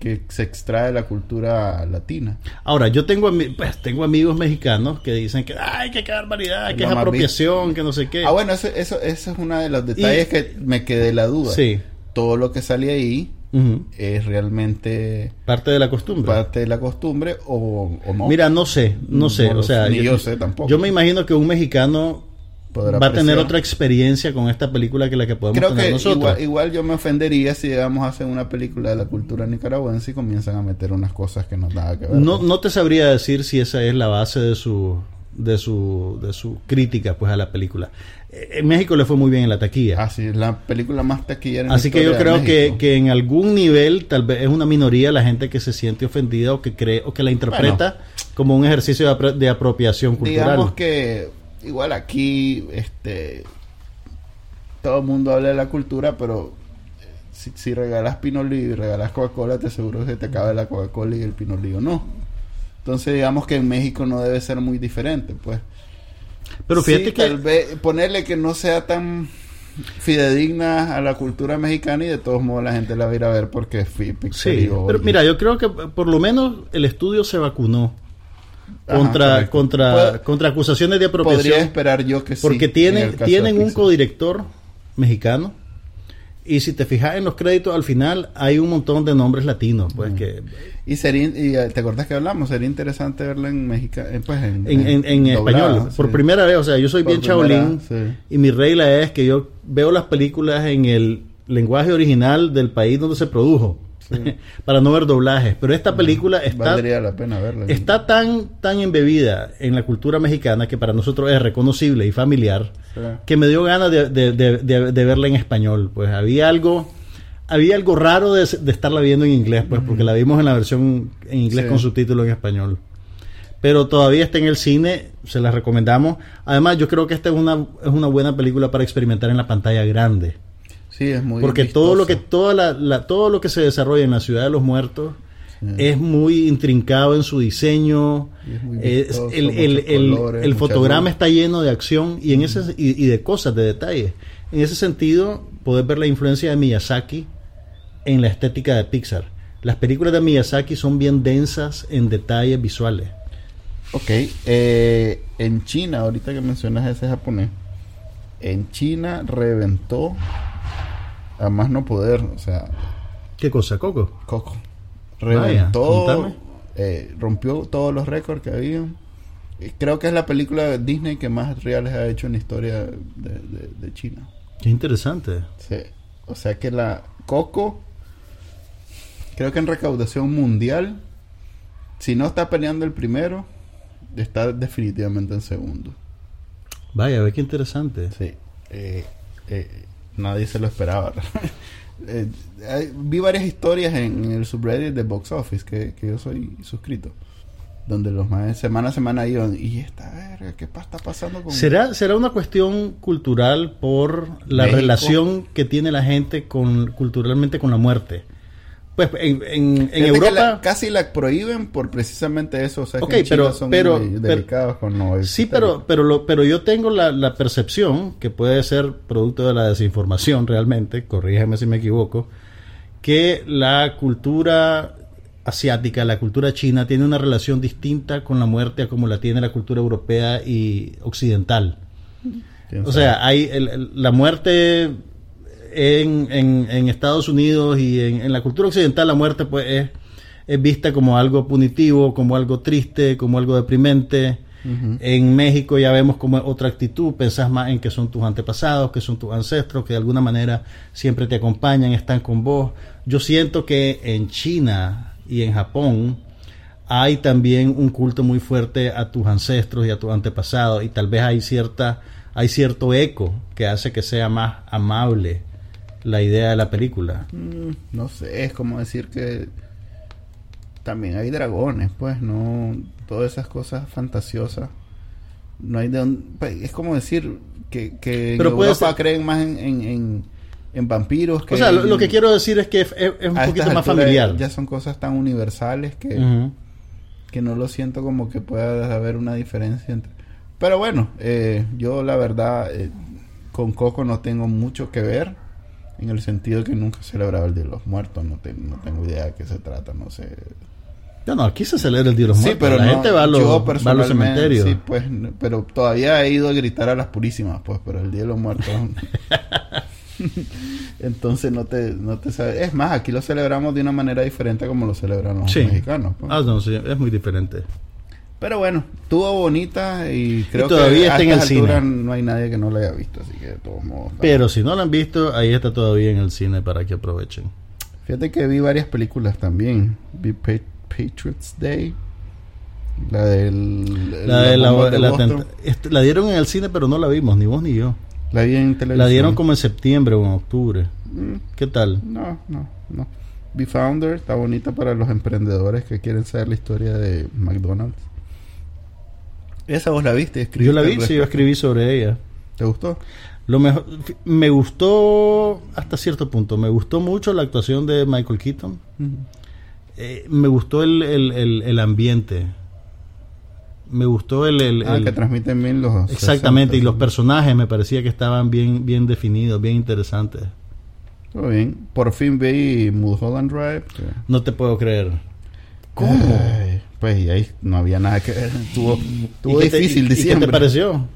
que se extrae de la cultura latina. Ahora, yo tengo, pues, tengo amigos mexicanos que dicen que, ay, que qué barbaridad, que es apropiación, que no sé qué. Ah, bueno, eso, eso, eso es uno de los detalles Y- que me quedé la duda. Sí. Todo lo que sale ahí es realmente Parte de la costumbre. parte de la costumbre o, o no. Mira, no sé, no sé, No lo o sea, sé, ni yo sé tampoco. Yo me imagino que un mexicano Podrá va a tener otra experiencia con esta película que la que podemos Creo tener que nosotros. igual, igual yo me ofendería si llegamos a hacer una película de la cultura nicaragüense y comienzan a meter unas cosas que no nada que ver. No, no te sabría decir si esa es la base de su de su de su crítica pues a la película. Eh, En México le fue muy bien en la taquilla. Así es la película más taquillera. en la Así que yo creo que, que en algún nivel tal vez es una minoría la gente que se siente ofendida o que cree o que la interpreta como un ejercicio de, apro- de apropiación cultural. digamos que igual aquí este todo el mundo habla de la cultura pero eh, si, si regalas pinolillo y regalas Coca-Cola te aseguro que te acaba la Coca-Cola y el pinolillo no. Entonces digamos que en México no debe ser muy diferente pues. Pero fíjate Sí, que tal vez ponerle que no sea tan fidedigna a la cultura mexicana y de todos modos la gente la va a ir a ver porque es Sí, pero mira, yo creo que por lo menos el estudio se vacunó contra contra contra acusaciones de podría apropiación esperar yo que sí porque en tienen tienen un codirector mexicano y si te fijas en los créditos al final hay un montón de nombres latinos, pues que Y sería, y eh, te acordás que hablamos, sería interesante verla en México, pues en, en, en- en doblada, español por primera vez, o sea, yo soy Por bien chabolín sí. y mi regla es que yo veo las películas en el lenguaje original del país donde se produjo para no ver doblajes, pero esta película está Valdría la pena verla. está tan tan embebida en la cultura mexicana que para nosotros es reconocible y familiar Sí. que me dio ganas de, de- de- verla en español. Pues había algo había algo raro de, de estarla viendo en inglés pues porque la vimos en la versión en inglés Sí. con subtítulo en español. Pero todavía está en el cine se la recomendamos. Además yo creo que esta es una es una buena película para experimentar en la pantalla grande Sí, es muy porque todo lo que toda la, la- todo lo que se desarrolla en la ciudad de los muertos es muy intrincado en su diseño. Es el, el- el- colores, el fotograma luz. está lleno de acción y en ese y, y de cosas de detalles. En ese sentido puedes ver la influencia de Miyazaki en la estética de Pixar. Las películas de Miyazaki son bien densas en detalles visuales. Ok, eh, en China, ahorita que mencionas ese japonés, en China reventó a más no poder, o sea, ¿qué cosa, Coco? Coco. Vaya, Reventó, contame. eh, rompió todos los récords que había. Creo que es la película de Disney que más reales ha hecho en la historia de, de- de China. qué interesante Sí. O sea que la Coco, creo que en recaudación mundial, si no está peleando el primero, está definitivamente en segundo. vaya, ve qué interesante Sí. Eh, eh, nadie se lo esperaba. Eh, hay- vi varias historias en, en el subreddit de Box Office que, que yo soy suscrito. Donde los más semana a semana iban. Y esta verga, ¿qué está pasando con ¿Será, ¿Será una cuestión cultural por la México. relación que tiene la gente con culturalmente con la muerte? Pues en, en- en Fíjate que Europa... la- casi la prohíben por precisamente eso. O sea, que Ok, en China pero- son pero- muy pero- delicados con no Sí, pero, pero, lo, pero yo tengo la, la percepción, que puede ser producto de la desinformación realmente, corrígeme si me equivoco, que la cultura asiática, la cultura china, tiene una relación distinta con la muerte a como la tiene la cultura europea y occidental. ¿Quién O sea, hay el- el- la muerte en, en, en Estados Unidos y en, en la cultura occidental la muerte pues es, es vista como algo punitivo, como algo triste, como algo deprimente. En México ya vemos como otra actitud, pensás más en que son tus antepasados, que son tus ancestros, que de alguna manera siempre te acompañan, están con vos. Yo siento que en China y en Japón hay también un culto muy fuerte a tus ancestros y a tus antepasados y tal vez hay cierta hay cierto eco que hace que sea más amable la idea de la película. Mm, no sé, es como decir que también hay dragones, pues, no todas esas cosas fantasiosas. No hay de dónde- pues, es como decir que, que Pero en Europa ser- creen más en, en, en, en vampiros que O sea, lo, lo que quiero decir es que es, es un poquito más familiar. Ya son cosas tan universales que, que no lo siento como que pueda haber una diferencia entre... Pero bueno, eh, yo la verdad eh, con Coco no tengo mucho que ver en el sentido que nunca he celebrado el Día de los Muertos, no, te- no tengo idea de qué se trata, no sé. No, no, aquí se celebra el Día de los Sí, Muertos. pero la no, gente va a los, yo va a los personalmente, cementerios. Sí, pues, pero todavía he ido a gritar a las purísimas, pues, pero el Día de los Muertos... Entonces no te, no te sabes. Es más, aquí lo celebramos de una manera diferente como lo celebran los Sí. mexicanos. pues. Ah, no, sí, es muy diferente. Pero bueno, estuvo bonita y creo todavía que está en el cine. no hay nadie que no la haya visto, así que de todos modos. Pero si no la han visto, ahí está todavía en el cine para que aprovechen. Fíjate que vi varias películas también. Vi Pa- Patriots Day. La del... La, de la, de dieron en el cine, pero no la vimos, ni vos ni yo. La vi en televisión. La dieron como en septiembre o en octubre. Mm, ¿Qué tal? No, no, no. Vi Founder, está bonita para los emprendedores que quieren saber la historia de McDonald's. Esa vos la viste, Yo la vi, sí, yo escribí sobre ella. ¿Te gustó? Lo mejor, me gustó hasta cierto punto. Me gustó mucho la actuación de Michael Keaton. Eh, me gustó el, el, el, el ambiente. Me gustó el... el- Ah, que transmiten bien los... exactamente, 60, y los personajes me parecía que estaban bien, bien definidos, bien interesantes. Todo bien. Por fin vi Mulholland Drive. No te puedo creer. Ay, pues y ahí no había nada que ver. Estuvo, estuvo ¿Y qué te- difícil y- y ¿Qué diciembre. te pareció?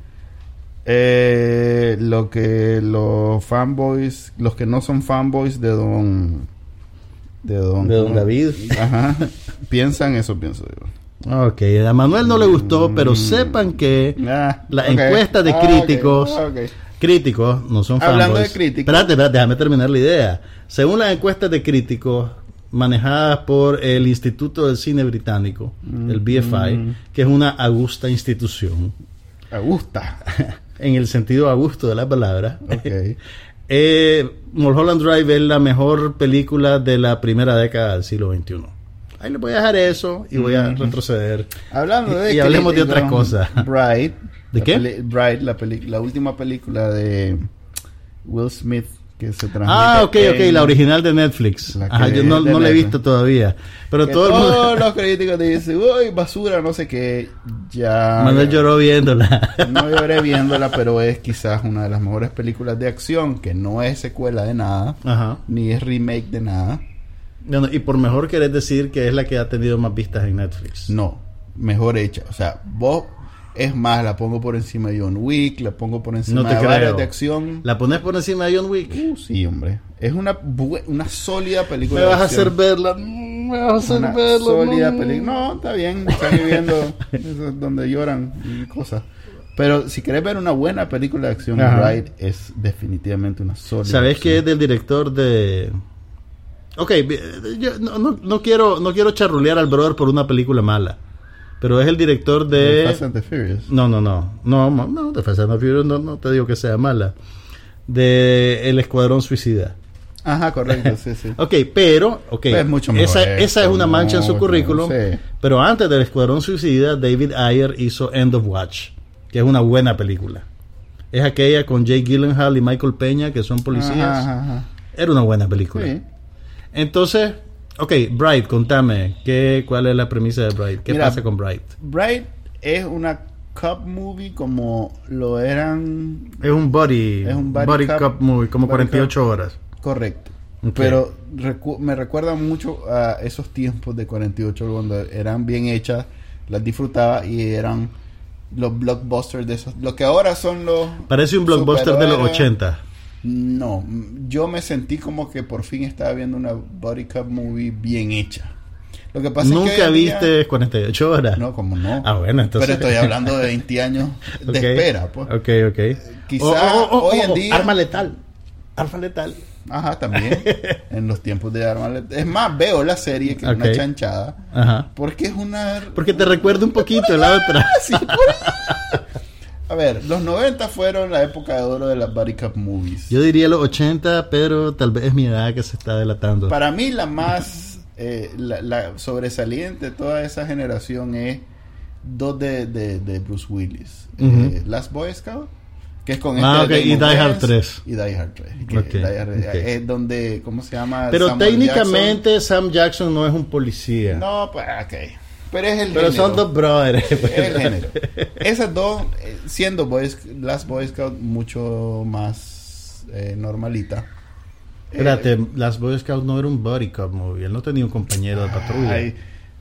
Eh, lo que los fanboys, los que no son fanboys de Don... De Don, De Don David. Ajá. piensan eso, pienso yo. Ok, a Manuel no le gustó, pero sepan que Ah, La ok. encuesta de Ah, críticos. ok. críticos no son Hablando fanboys. de críticos. Espérate, espérate, déjame terminar la idea. Según las encuestas de críticos manejadas por el Instituto del Cine Británico, el BFI, que es una augusta institución, Me gusta. en el sentido augusto de la palabra, Ok. eh, Mulholland Drive es la mejor película de la primera década del siglo XXI. Ahí le voy a dejar eso y voy a Ujú. retroceder. Hablando de Y hablemos de críticos, otra cosa. Bright. ¿De qué? Bright, la última película de Will Smith que se transmite. Ah, ok, ok, en- la original de Netflix. La Ajá, yo no, no la he visto todavía. Pero todo el todos mundo... los críticos te dicen, uy, basura, no sé qué. Ya. Manuel lloró viéndola. No lloré viéndola, pero es quizás una de las mejores películas de acción que no es secuela de nada, Ajá. ni es remake de nada. Y por mejor querés decir que es la que ha tenido más vistas en Netflix. No, mejor hecha. O sea, vos, es más, la pongo por encima de John Wick, la pongo por encima No te de creo. varias de acción. ¿La pones por encima de John Wick? Uh, sí, hombre. Es una, una sólida película. Me de vas a hacer verla. Mm, Me vas a hacer Una verla. sólida no. película. No, está bien. Están viviendo donde lloran cosas. Pero si querés ver una buena película de acción, Ajá. Ride es definitivamente una sólida. ¿Sabes que es del director de... Ok, yo no, no, no quiero, no quiero charrulear al brother por una película mala. Pero es el director De de... Fast and the Furious. No, no, no. No, no, de Fast and the Furious no, no te digo que sea mala. De El Escuadrón Suicida. Ajá, correcto, sí, sí. Ok, pero, ok, Es mucho mejor esa, esa es una mancha en su currículum. sí. Pero antes del Escuadrón Suicida, David Ayer hizo End of Watch, que es una buena película. Es aquella con Jake Gyllenhaal y Michael Peña, que son policías. Ajá, ajá, ajá. Era una buena película. Sí. Entonces, ok, Bright, contame, ¿qué, ¿cuál es la premisa de Bright? ¿Qué Mira, pasa con Bright? Bright es una cop movie como lo eran Es un body, Es un body, cop- movie, como body 48 horas. correcto. Pero recu- me recuerda mucho a esos tiempos de 48 cuando eran bien hechas, las disfrutaba y eran los blockbusters de esos. Lo que ahora son los. Parece un blockbuster de los superhéroes. 80. No, mm, yo me sentí como que por fin estaba viendo una Body Cup movie bien hecha. Lo que pasa Nunca es que en día- viste 48 horas. No, como no. Ah, bueno, entonces. Pero estoy hablando de 20 años de espera, pues. Ok, ok. Quizá Oh, oh, oh, hoy en día- Arma letal. Arma letal. Ajá, también. en los tiempos de Arma Es más, veo la serie que es una chanchada. Ajá. Porque es una. Porque te recuerda un poquito la otra. Sí, por. A ver, los 90 fueron la época de oro de las Body Cup movies. Yo diría los 80, pero tal vez es mi edad que se está delatando. Para mí, la más eh, la, la sobresaliente de toda esa generación es dos de, de, de Bruce Willis: Ujú. Eh, Last Boy Scout, que es con Ah, este ok, Damon y Die Hard Wayans, 3. Y Die Hard 3. que Ok, Die Hard- ok. Es donde, ¿cómo se llama? Pero Samuel técnicamente Sam Jackson no es un policía. Jackson. No, pues, ok. Pero es el pero género. son dos brothers. Es el género. Esas dos, eh, siendo Boy, Last Boy Scout mucho más eh, normalita. Espérate, Eh, Las Boy Scouts no era un body cop movie. Él no tenía un compañero de patrulla. ay,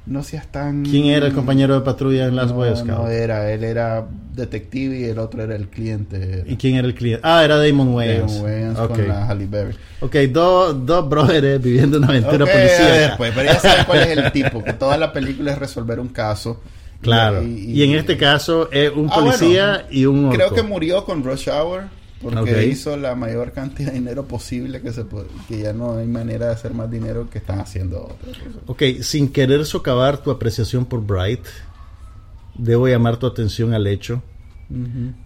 no seas tan... ¿Quién era el compañero de patrulla en Las no, Boy No Scouts? era, él era detective y el otro era el cliente. ¿Y quién era el cliente? Ah, era Damon Wayans. Damon Wayans Ok. con la Halle Berry. Ok, dos, dos brothers viviendo una aventura Ok, a policíaca. ver, pues, pero ya sabes cuál es el tipo, que toda la película es resolver un caso. Claro. Y, en este caso es un Ah, policía bueno, y un orco. Creo que murió con Rush Hour porque hizo la mayor cantidad de dinero posible que se puede, que ya no hay manera de hacer más dinero que están haciendo otros. Ok, sin querer socavar tu apreciación por Bright, debo llamar tu atención al hecho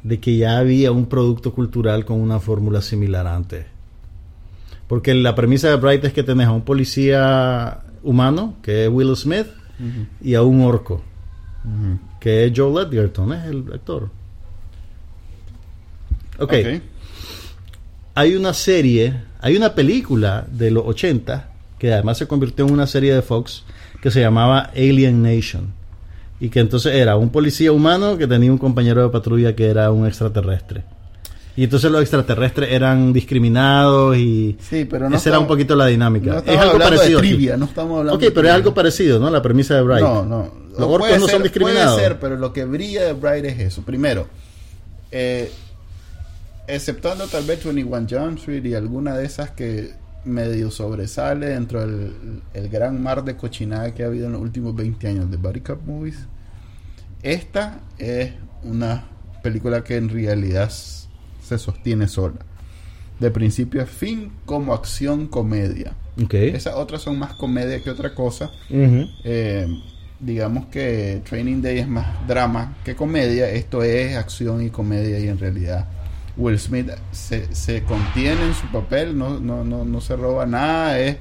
de que ya había un producto cultural con una fórmula similar antes. Porque la premisa de Bright es que tenés a un policía humano, que es Will Smith, y a un orco, que es Joe Edgerton, es el actor. Ok, Ok. hay una serie, hay una película de los 80 que además se convirtió en una serie de Fox que se llamaba Alien Nation y que entonces era un policía humano que tenía un compañero de patrulla que era un extraterrestre. Y entonces los extraterrestres eran discriminados y Sí, pero no esa era un estamos- poquito la dinámica. No es estamos algo parecido. de trivia, no estamos hablando Ok, de pero es trivia. algo parecido, ¿no? La premisa de Bright. No, no. Los orcos no ser- son discriminados. Puede ser, pero lo que brilla de Bright es eso. Primero, eh, exceptuando tal vez 21 Jump Street y alguna de esas que medio sobresale dentro del el gran mar de cochinada que ha habido en los últimos 20 años de Body Cup Movies, esta es una película que en realidad se sostiene sola. De principio a fin como acción comedia. Esas otras son más comedia que otra cosa. Eh, digamos que Training Day es más drama que comedia. Esto es acción y comedia y en realidad Will Smith se, se contiene en su papel, no, no, no, no se roba nada. Es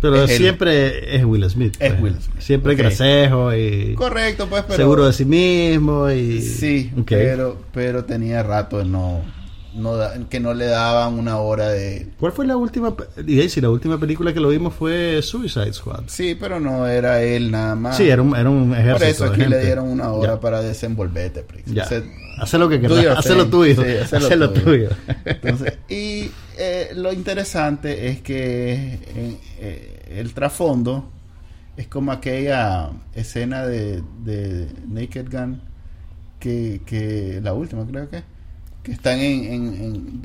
Pero es siempre es Will Smith. Es pues. Will Smith. Siempre Ok. gracejo y correcto, pues, pero seguro de sí mismo y sí, pero, pero tenía rato de no, no da- que no le daban una hora de ¿Cuál fue la última? y la última película que lo vimos fue Suicide Squad. sí, pero no era él nada más. Sí, era un, era un ejército. Por eso aquí le dieron una hora Ya. para desenvolverte, Prix. Ya. Se- Haz lo que quieras. lo tuyo. Sí, lo tuyo. tuyo. Entonces, y eh, lo interesante es que eh, eh, el trasfondo es como aquella escena de, de Naked Gun que, que la última creo que que están en, en-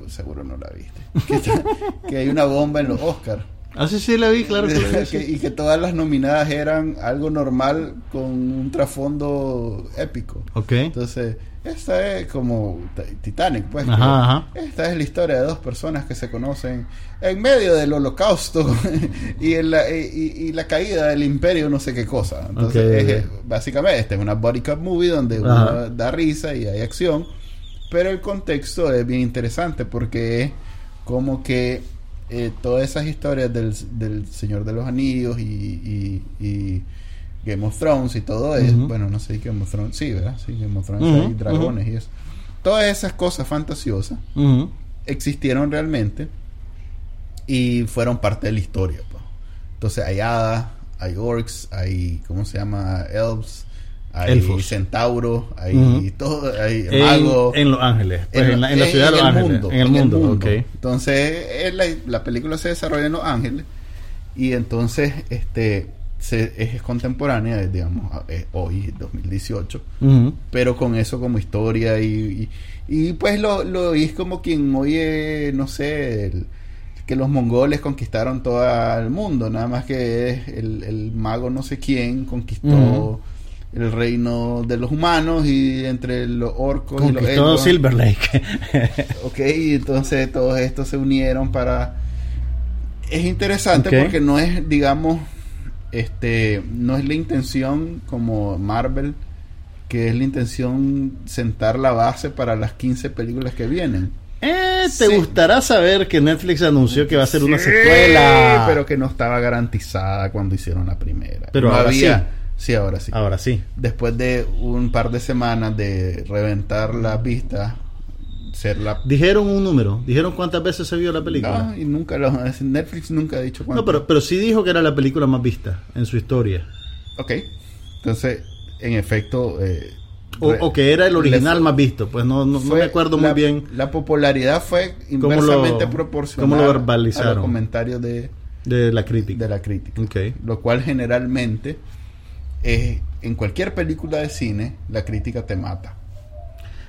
en- seguro no la viste que, está- que hay una bomba en los Oscars Ah, sí, sí, la vi, claro que. Que- y que todas las nominadas eran algo normal con un trasfondo épico Ok. entonces, esta es como Ti- Titanic, pues. Ajá, ajá. Esta es la historia de dos personas que se conocen en medio del holocausto y, en la, y, la caída del imperio, no sé qué cosa. Entonces, es- básicamente, esta es una body cup movie donde uno da risa y hay acción. Pero el contexto es bien interesante porque es como que eh, todas esas historias del, del Señor de los Anillos y, y- y Game of Thrones y todo eso. Bueno, no sé Game of Thrones. Sí, ¿verdad? Sí, Game of Thrones Ujú, hay dragones y eso. Todas esas cosas fantasiosas existieron realmente y fueron parte de la historia. pues. Entonces hay hadas, hay orcs, hay, ¿cómo se llama? Elves, hay Elfos. centauros, hay todo, hay En, magos. en Los Ángeles. Pues, en, la, en la ciudad de Los el Ángeles. mundo, en el mundo, ok. Entonces, es la, la película se desarrolla en Los Ángeles y entonces este se- es contemporánea, es, digamos, es hoy, 2018, Ujú. pero con eso como historia y, y, y, pues lo, lo oís como quien oye, no sé, el- que los mongoles conquistaron todo el mundo, nada más que es el, el mago no sé quién conquistó. El reino de los humanos y entre los orcos y los elfos. Silver Lake. Ok, entonces todos estos se unieron para... Es interesante porque no es, digamos, este, no es la intención como Marvel, que es la intención sentar la base para las 15 películas que vienen. Eh, ¿Te Sí. gustará saber que Netflix anunció que va a ser una secuela? Pero que no estaba garantizada cuando hicieron la primera. Pero no ahora había. Sí, ahora sí. Ahora sí. Después de un par de semanas de reventar la pista, ser la Dijeron un número. Dijeron cuántas veces se vio la película. No, y nunca lo, Netflix nunca ha dicho cuánto. No, pero, pero sí dijo que era la película más vista en su historia. Ok. Entonces, en efecto. eh, O, o que era el original más visto. Pues no, no, no me acuerdo la- muy bien La popularidad fue ¿Cómo lo- inversamente proporcional cómo lo a verbalizaron? los comentarios de, de la crítica. de la crítica. Lo cual generalmente es en cualquier película de cine, la crítica te mata.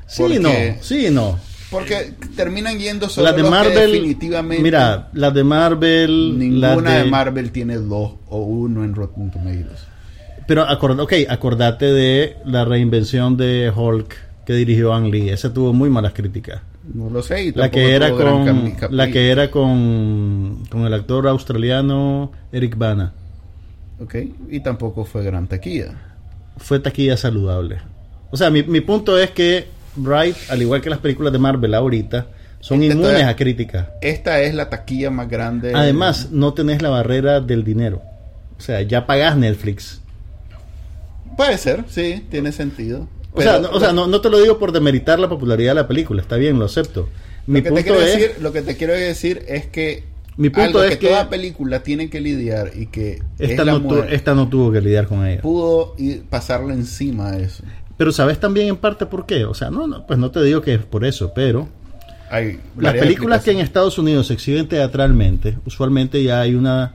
Sí, Porque- no. Sí, no. Porque terminan yendo solo La de los que Marvel. definitivamente. Mira, la de Marvel. Ninguna la de... Marvel tiene dos o uno en Rotten Tomatoes. Pero acord, ok, acordate de la reinvención de Hulk que dirigió Ang Lee. Esa tuvo muy malas críticas. No lo sé. y La que era con la que era con, con el actor australiano Eric Bana. Ok, y tampoco fue gran taquilla. Fue taquilla saludable. O sea, mi, mi punto es que Bright, al igual que las películas de Marvel ahorita, son Este inmunes a crítica. Esta es la taquilla más grande. Además, no tenés la barrera del dinero. O sea, ya pagás Netflix. Puede ser, sí, tiene sentido. O sea, no, o sea, no, no te lo digo por demeritar la popularidad de la película, está bien, lo acepto. Mi lo, que te punto quiero es, decir, lo que te quiero decir es que Mi punto algo es que, que- toda película tiene que lidiar y que esta es no, tu- esta no tuvo que lidiar con ella. pudo ir, pasarle encima a eso. Pero sabes también en parte por qué. O sea, no, no, pues no te digo que es por eso, pero Hay las películas que en. Estados Unidos se exhiben teatralmente, usualmente ya hay una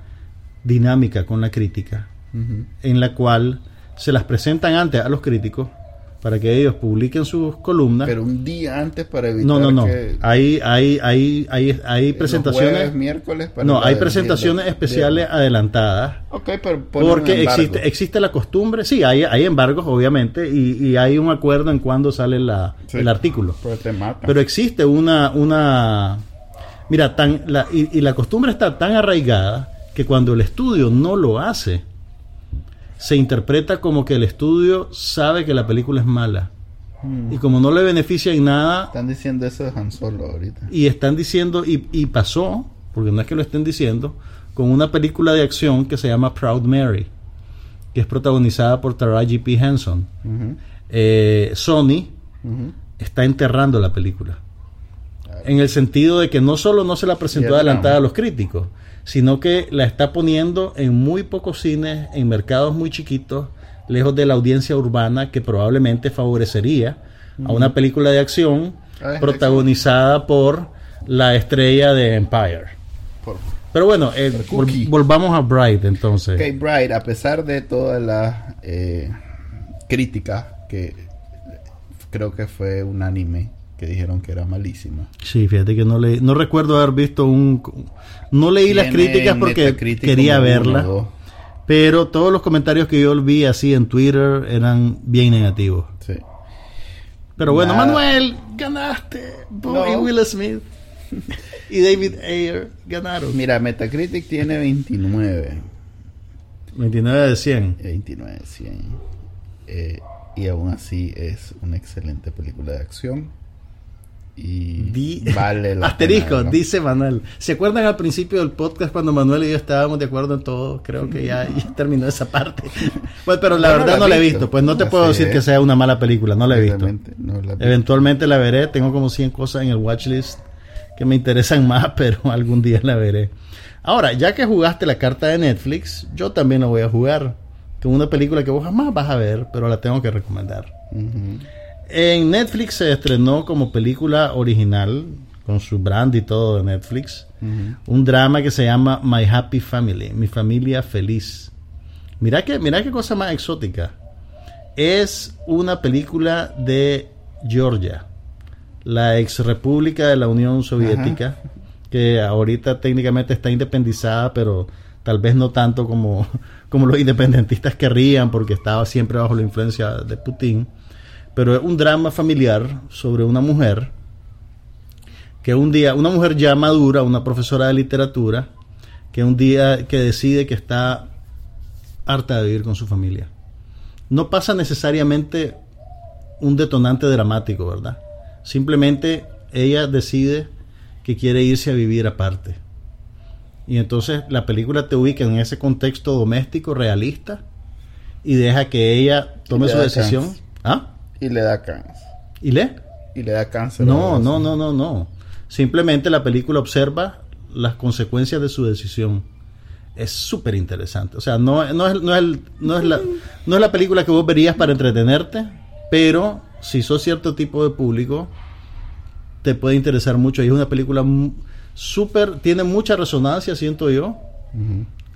dinámica con la crítica Ujú. en la cual se las presentan antes a los críticos para que ellos publiquen sus columnas. Pero un día antes para evitar no, no, no. que Hay, hay, hay, hay, hay los presentaciones. jueves, miércoles para No, hay presentaciones especiales adelantadas. Ok, pero Porque existe, existe la costumbre, sí, hay, hay embargos, obviamente, y, y hay un acuerdo en cuándo sale la, Sí. el artículo. Pero te matan. Pero existe una, una mira, tan, la, y, y la costumbre está tan arraigada que cuando el estudio no lo hace, se interpreta como que el estudio sabe que la película es mala. Mm. Y como no le beneficia en nada, Están diciendo eso de Han Solo ahorita. y están diciendo, y, y pasó, porque no es que lo estén diciendo, con una película de acción que se llama Proud Mary, que es protagonizada por Taraji P. Henson. Eh, Sony está enterrando la película. En el sentido de que no solo no se la presentó adelantada a los críticos, sino que la está poniendo en muy pocos cines, en mercados muy chiquitos, lejos de la audiencia urbana que probablemente favorecería a una película de acción Ah, protagonizada por la estrella de Empire. Por- Pero bueno, eh, vol- volvamos a Bright entonces. Ok, Bright, a pesar de todas las eh, críticas que creo que fue unánime que dijeron que era malísima. Sí, fíjate que no le, no recuerdo haber visto un, no leí las críticas porque quería verla. Pero todos los comentarios que yo vi así en Twitter eran bien negativos. Sí. Pero bueno, Nada. Manuel, ganaste. Bobby No. Will Smith y David Ayer ganaron. Mira, Metacritic tiene 29. 29 de 100. 29, 100. Eh, y aún así es una excelente película de acción. Y Di- vale la Asterisco, pena, ¿no? dice Manuel. ¿Se acuerdan al principio del podcast cuando Manuel y yo estábamos de acuerdo en todo? Creo que ya, ya terminó esa parte. Pues, pero la Yo no verdad la no la he visto. Pues no te Así puedo decir es. que sea una mala película. No la he visto. No la. Eventualmente la veré. Tengo como 100 cosas en el watchlist que me interesan más, pero algún día la veré. Ahora, ya que jugaste la carta de Netflix, yo también la voy a jugar. Con una película que vos jamás vas a ver, pero la tengo que recomendar. Ujú. En Netflix se estrenó como película original, con su brand y todo de Netflix, un drama que se llama My Happy Family, Mi Familia Feliz, Mira que, mira qué cosa más exótica. Es una película de Georgia, la ex república de la Unión Soviética, que ahorita técnicamente está independizada, pero tal vez no tanto como, como los independentistas querrían, porque estaba siempre bajo la influencia de Putin. Pero es un drama familiar sobre una mujer que un día, una mujer ya madura, una profesora de literatura, que un día que decide que está harta de vivir con su familia. No pasa necesariamente un detonante dramático, ¿verdad? Simplemente ella decide que quiere irse a vivir aparte. Y entonces la película te ubica en ese contexto doméstico realista y deja que ella tome su decisión. ¿Ah? Y le da cáncer. ¿Y le? Y le da cáncer. No, no, no, no, no. Simplemente la película observa las consecuencias de su decisión. Es súper interesante. O sea, no, no, es, no, es no, es la, no es la película que vos verías para entretenerte, pero si sos cierto tipo de público, te puede interesar mucho. Y es una película súper, tiene mucha resonancia, siento yo,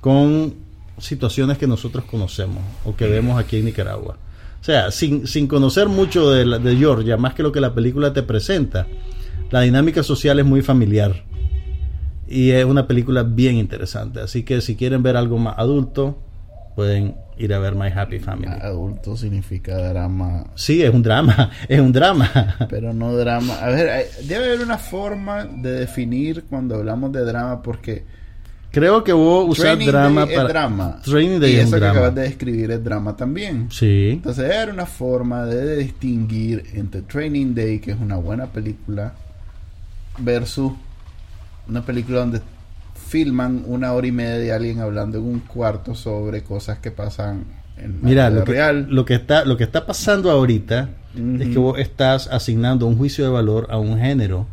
con situaciones que nosotros conocemos o que vemos aquí en Nicaragua. O sea, sin, sin conocer mucho de, la, de Georgia, más que lo que la película te presenta, la dinámica social es muy familiar. Y es una película bien interesante. Así que si quieren ver algo más adulto, pueden ir a ver My Happy Family. Adulto significa drama. Sí, es un drama, es un drama. Pero no drama. A ver, debe haber una forma de definir cuando hablamos de drama porque creo que vos usar drama para drama. Training Day y es eso que drama. acabas de describir es drama también. Sí. Entonces haber una forma de distinguir entre Training Day, que es una buena película, versus una película donde filman una hora y media de alguien hablando en un cuarto sobre cosas que pasan en la Mira, vida lo que, real. lo que está lo que está pasando ahorita es que vos estás asignando un juicio de valor a un género.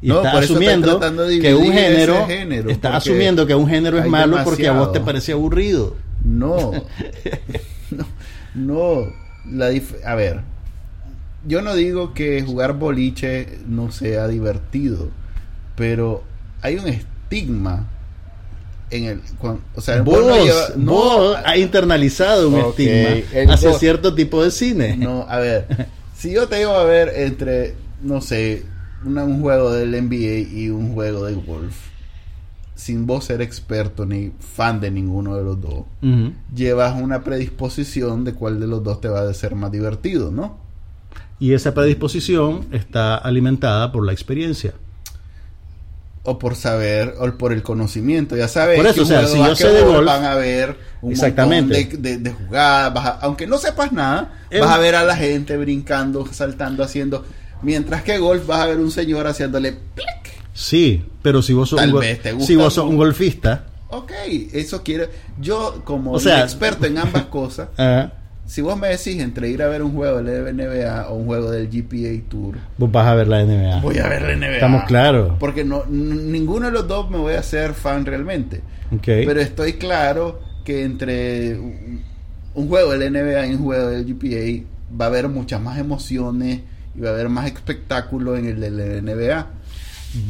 Y No, estoy asumiendo que un género, género, estás porque asumiendo que un género es malo porque a vos te parece aburrido. No. no. No. La a ver. Yo no digo que jugar boliche no sea divertido, pero hay un estigma en el o sea, vos, no lleva- no, vos has internalizado un estigma el hacia vos- cierto tipo de cine. no, a ver, si yo te digo a ver entre no sé, una- un juego del NBA y un juego de golf, sin vos ser experto ni fan de ninguno de los dos, llevas una predisposición de cuál de los dos te va a ser más divertido, ¿no? Y esa predisposición está alimentada por la experiencia. O por saber, o por el conocimiento. Ya sabes Por eso, que o sea, si yo sé de golf- van a ver un Exactamente. montón de, de- de jugadas. vas a- aunque no sepas nada, vas a ver a la gente brincando, saltando, haciendo. Mientras que golf vas a ver un señor haciéndole plic. Sí, pero si vos sos, Tal un, go- vez te gusta si vos sos un golfista, Ok, eso quiere. Yo, como O sea- experto en ambas cosas, ah, si vos me decís entre ir a ver un juego del NBA o un juego del GPA Tour, vos vas a ver la NBA. voy a ver la NBA. Estamos claros. Porque no, ninguno de los dos me voy a hacer fan realmente. Ok. Pero estoy claro que entre un un juego del NBA y un juego del GPA va a haber muchas más emociones y va a haber más espectáculo en el del NBA.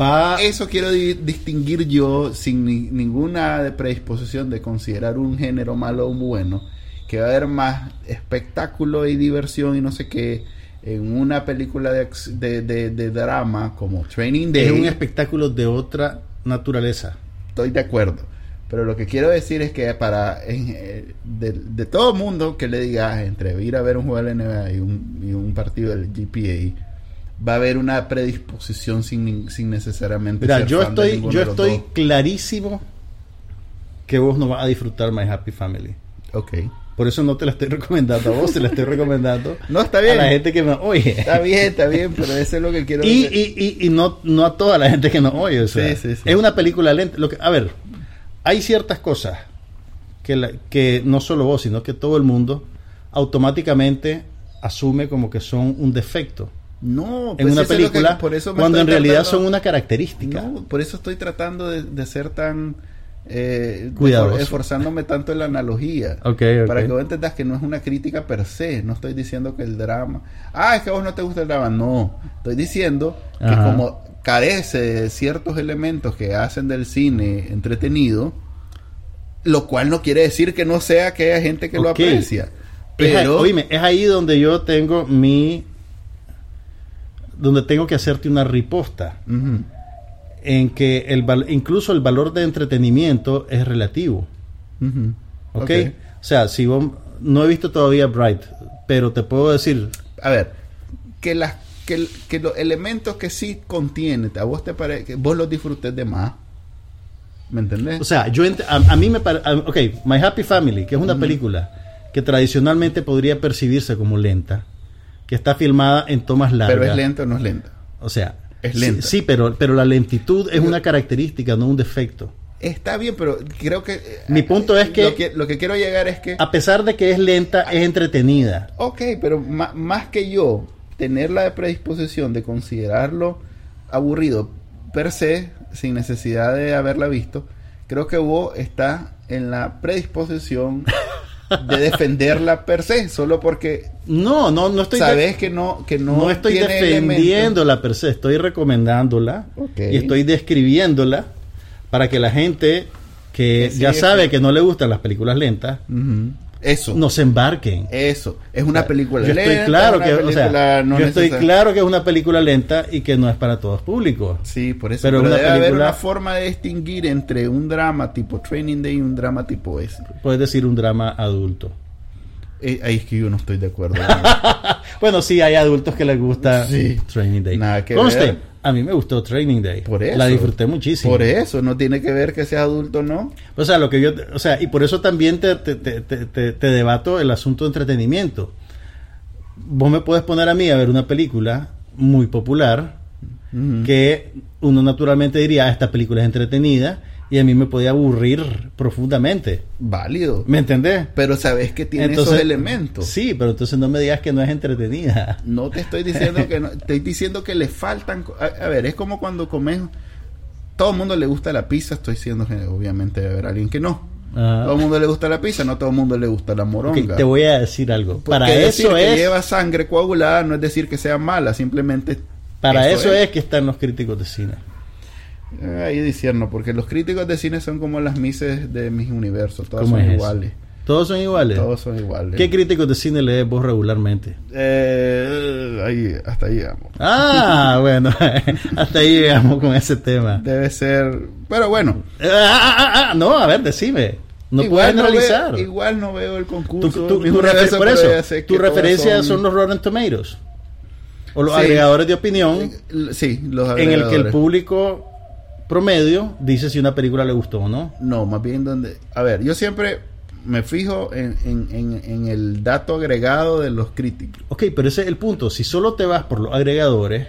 Va, Eso quiero di- distinguir yo sin ni- ninguna de predisposición de considerar un género malo o bueno, que va a haber más espectáculo y diversión y no sé qué en una película de, de, de- de drama como Training Day. es un espectáculo de otra naturaleza. Estoy de acuerdo. Pero lo que quiero decir es que para en- eh, de, de todo mundo que le digas entre ir a ver un juego de la NBA y un, y un partido del GPA, va a haber una predisposición sin, sin necesariamente Mira, ser yo fan estoy, yo de los estoy dos. clarísimo que vos no vas a disfrutar My Happy Family. Ok. Por eso no te la estoy recomendando a vos, te la estoy recomendando No, está a bien. la gente que me oye. Está bien, está bien, pero eso es lo que quiero Y, decir. y, y, y no, no a toda la gente que nos oye. o sea, Sí, sí, sí. Es una película lenta. Lo que, a ver, hay ciertas cosas que, la- que no solo vos, sino que todo el mundo automáticamente asume como que son un defecto No, en pues una lo que- película, por eso cuando en realidad tratando- son una característica. No, por eso estoy tratando de, de ser tan... Eh, Cuidadoso. esfor- esforzándome tanto en la analogía. Ok, ok. Para que vos entendas que no es una crítica per se. No estoy diciendo que el drama. Ah, es que a vos no te gusta el drama. No. Estoy diciendo que como carece de ciertos elementos que hacen del cine entretenido, Lo cual no quiere decir que no sea que haya gente que lo aprecia. Es, Pero, ahí- oíme, es ahí donde yo tengo mi... Donde tengo que hacerte una riposta. En que el val- incluso el valor de entretenimiento es relativo. Ujú. ¿Ok? Ok. O sea, si vos... No he visto todavía Bright, pero te puedo decir... A ver, que las que, los elementos que sí contiene, a vos te parece que vos los disfrutes de más. ¿Me entendés? O sea, yo ent- a, a mí me parece... Ok, My Happy Family, que es una película que tradicionalmente podría percibirse como lenta, que está filmada en tomas largas. pero es lento o no es lento. O sea, Es lenta. Sí, pero, pero la lentitud es una característica, no un defecto. Está bien, pero creo que... eh, Mi punto es que- Lo que, lo que quiero llegar es que... A pesar de que es lenta, es entretenida. Ok, pero más que yo tener la predisposición de considerarlo aburrido per se, sin necesidad de haberla visto, creo que vos está en la predisposición de defenderla per se, solo porque No, no, no estoy... sabes que no que no, no, estoy tiene defendiéndola per se, estoy recomendándola y estoy describiéndola para que la gente que Que sí, ya sabe que- que no le gustan las películas lentas elementos. Eso, no se embarquen. eso, es una película yo lenta, estoy claro que, o sea, película no yo estoy claro que es una película lenta y que no es para todos públicos. Sí, por eso. Pero Pero, una debe haber película- una forma de distinguir entre un drama tipo Training Day y un drama tipo ese. Puedes decir un drama adulto. Eh, ahí es que yo no estoy de acuerdo. Bueno, sí, hay adultos que les gusta Sí. Training Day. Nada que Conste, ver. a mí me gustó Training Day. Por eso. La disfruté muchísimo. Por eso, no tiene que ver que sea adulto no. O sea, lo que yo, o sea, y por eso también te, te, te, te- debato el asunto de entretenimiento. Vos me puedes poner a mí a ver una película muy popular que uno naturalmente diría, "Ah, esta película es entretenida y a mí me podía aburrir profundamente. Válido. ¿Me entendés? Pero sabes que tiene esos elementos. Sí, pero entonces no me digas que no es entretenida. No te estoy diciendo que no, estoy diciendo que le faltan. A, a ver, es como cuando comes. Todo el mundo le gusta la pizza, estoy diciendo que obviamente debe haber alguien que no. Ajá. Todo el mundo le gusta la pizza, no todo el mundo le gusta la moronga. te voy a decir algo. Porque Para decir eso que lleva sangre coagulada no es decir que sea mala, simplemente. para eso es que están los críticos de cine. Eh, Ahí disierno, porque los críticos de cine son como las mises de mis universos, todas ¿Cómo son es eso? iguales. Todos son iguales. Todos son iguales. ¿Qué críticos de cine lees vos regularmente? Eh, ahí, hasta ahí llegamos. Ah, bueno, hasta ahí llegamos con ese tema. Debe ser. Pero bueno. Ah, ah, ah, ah, no, a ver, decime. No puedes igual generalizar. veo, igual no veo el concurso. refer- universos, por eso, tu referencia son... los Rotten Tomatoes. O los Sí. agregadores de opinión Eh, Sí, los en el que el agregadores. público promedio dice si una película le gustó o no. No, más bien donde... A ver, yo siempre me fijo en, en- en- en el dato agregado de los críticos. Ok, pero ese es el punto. Si solo te vas por los agregadores,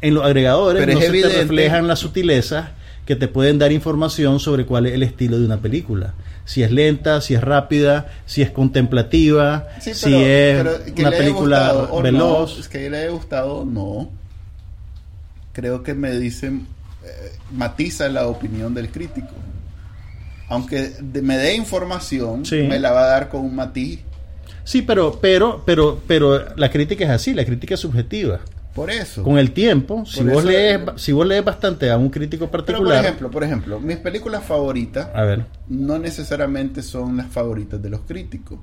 en los agregadores Pero no es se te reflejan las sutilezas que te pueden dar información sobre cuál es el estilo de una película. Si es lenta, si es rápida, si es contemplativa, Sí, si pero- es pero que una película gustado veloz. No, es que le haya gustado, no. Creo que me dicen, eh, matiza la opinión del crítico. Aunque de- me dé información, Sí. me la va a dar con un matiz. Sí, pero, pero, pero, pero la crítica es así, la crítica es subjetiva. Por eso. Con el tiempo, si vos lees, si vos lees bastante a un crítico Pero por particular, ejemplo, por ejemplo, mis películas favoritas a ver, no necesariamente son las favoritas de los críticos.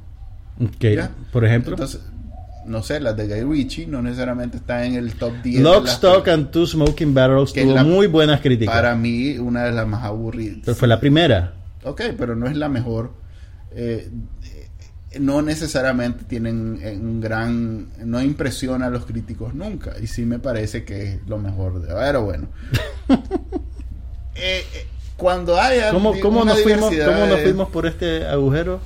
ok, ¿ya? por ejemplo, Entonces, no sé, las de Guy Ritchie no necesariamente están en el top 10. de Lock, Stock and Two Smoking Barrels que tuvo la- muy buenas críticas. Para mí, una de las más aburridas. Pero fue la primera. Ok, pero no es la mejor. Eh, no necesariamente tienen eh, un gran. No impresiona a los críticos nunca. Y sí me parece que es lo mejor. De, pero bueno. Eh, eh, cuando haya. ¿Cómo, cómo nos fuimos, ¿Cómo nos fuimos por este agujero?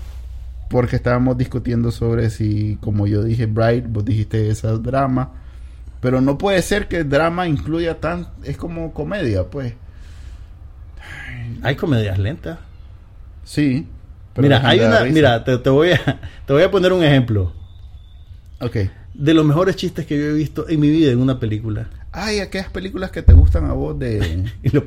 Porque estábamos discutiendo sobre si, como yo dije, Bright, vos dijiste esa drama. Pero no puede ser que el drama incluya tan. Es como comedia, pues. Hay comedias lentas. Sí. pero Mira, hay una, mira, te, te voy a, te voy a poner un ejemplo Ok. de los mejores chistes que yo he visto en mi vida en una película. Ay, aquellas películas que te gustan a vos de. Y lo,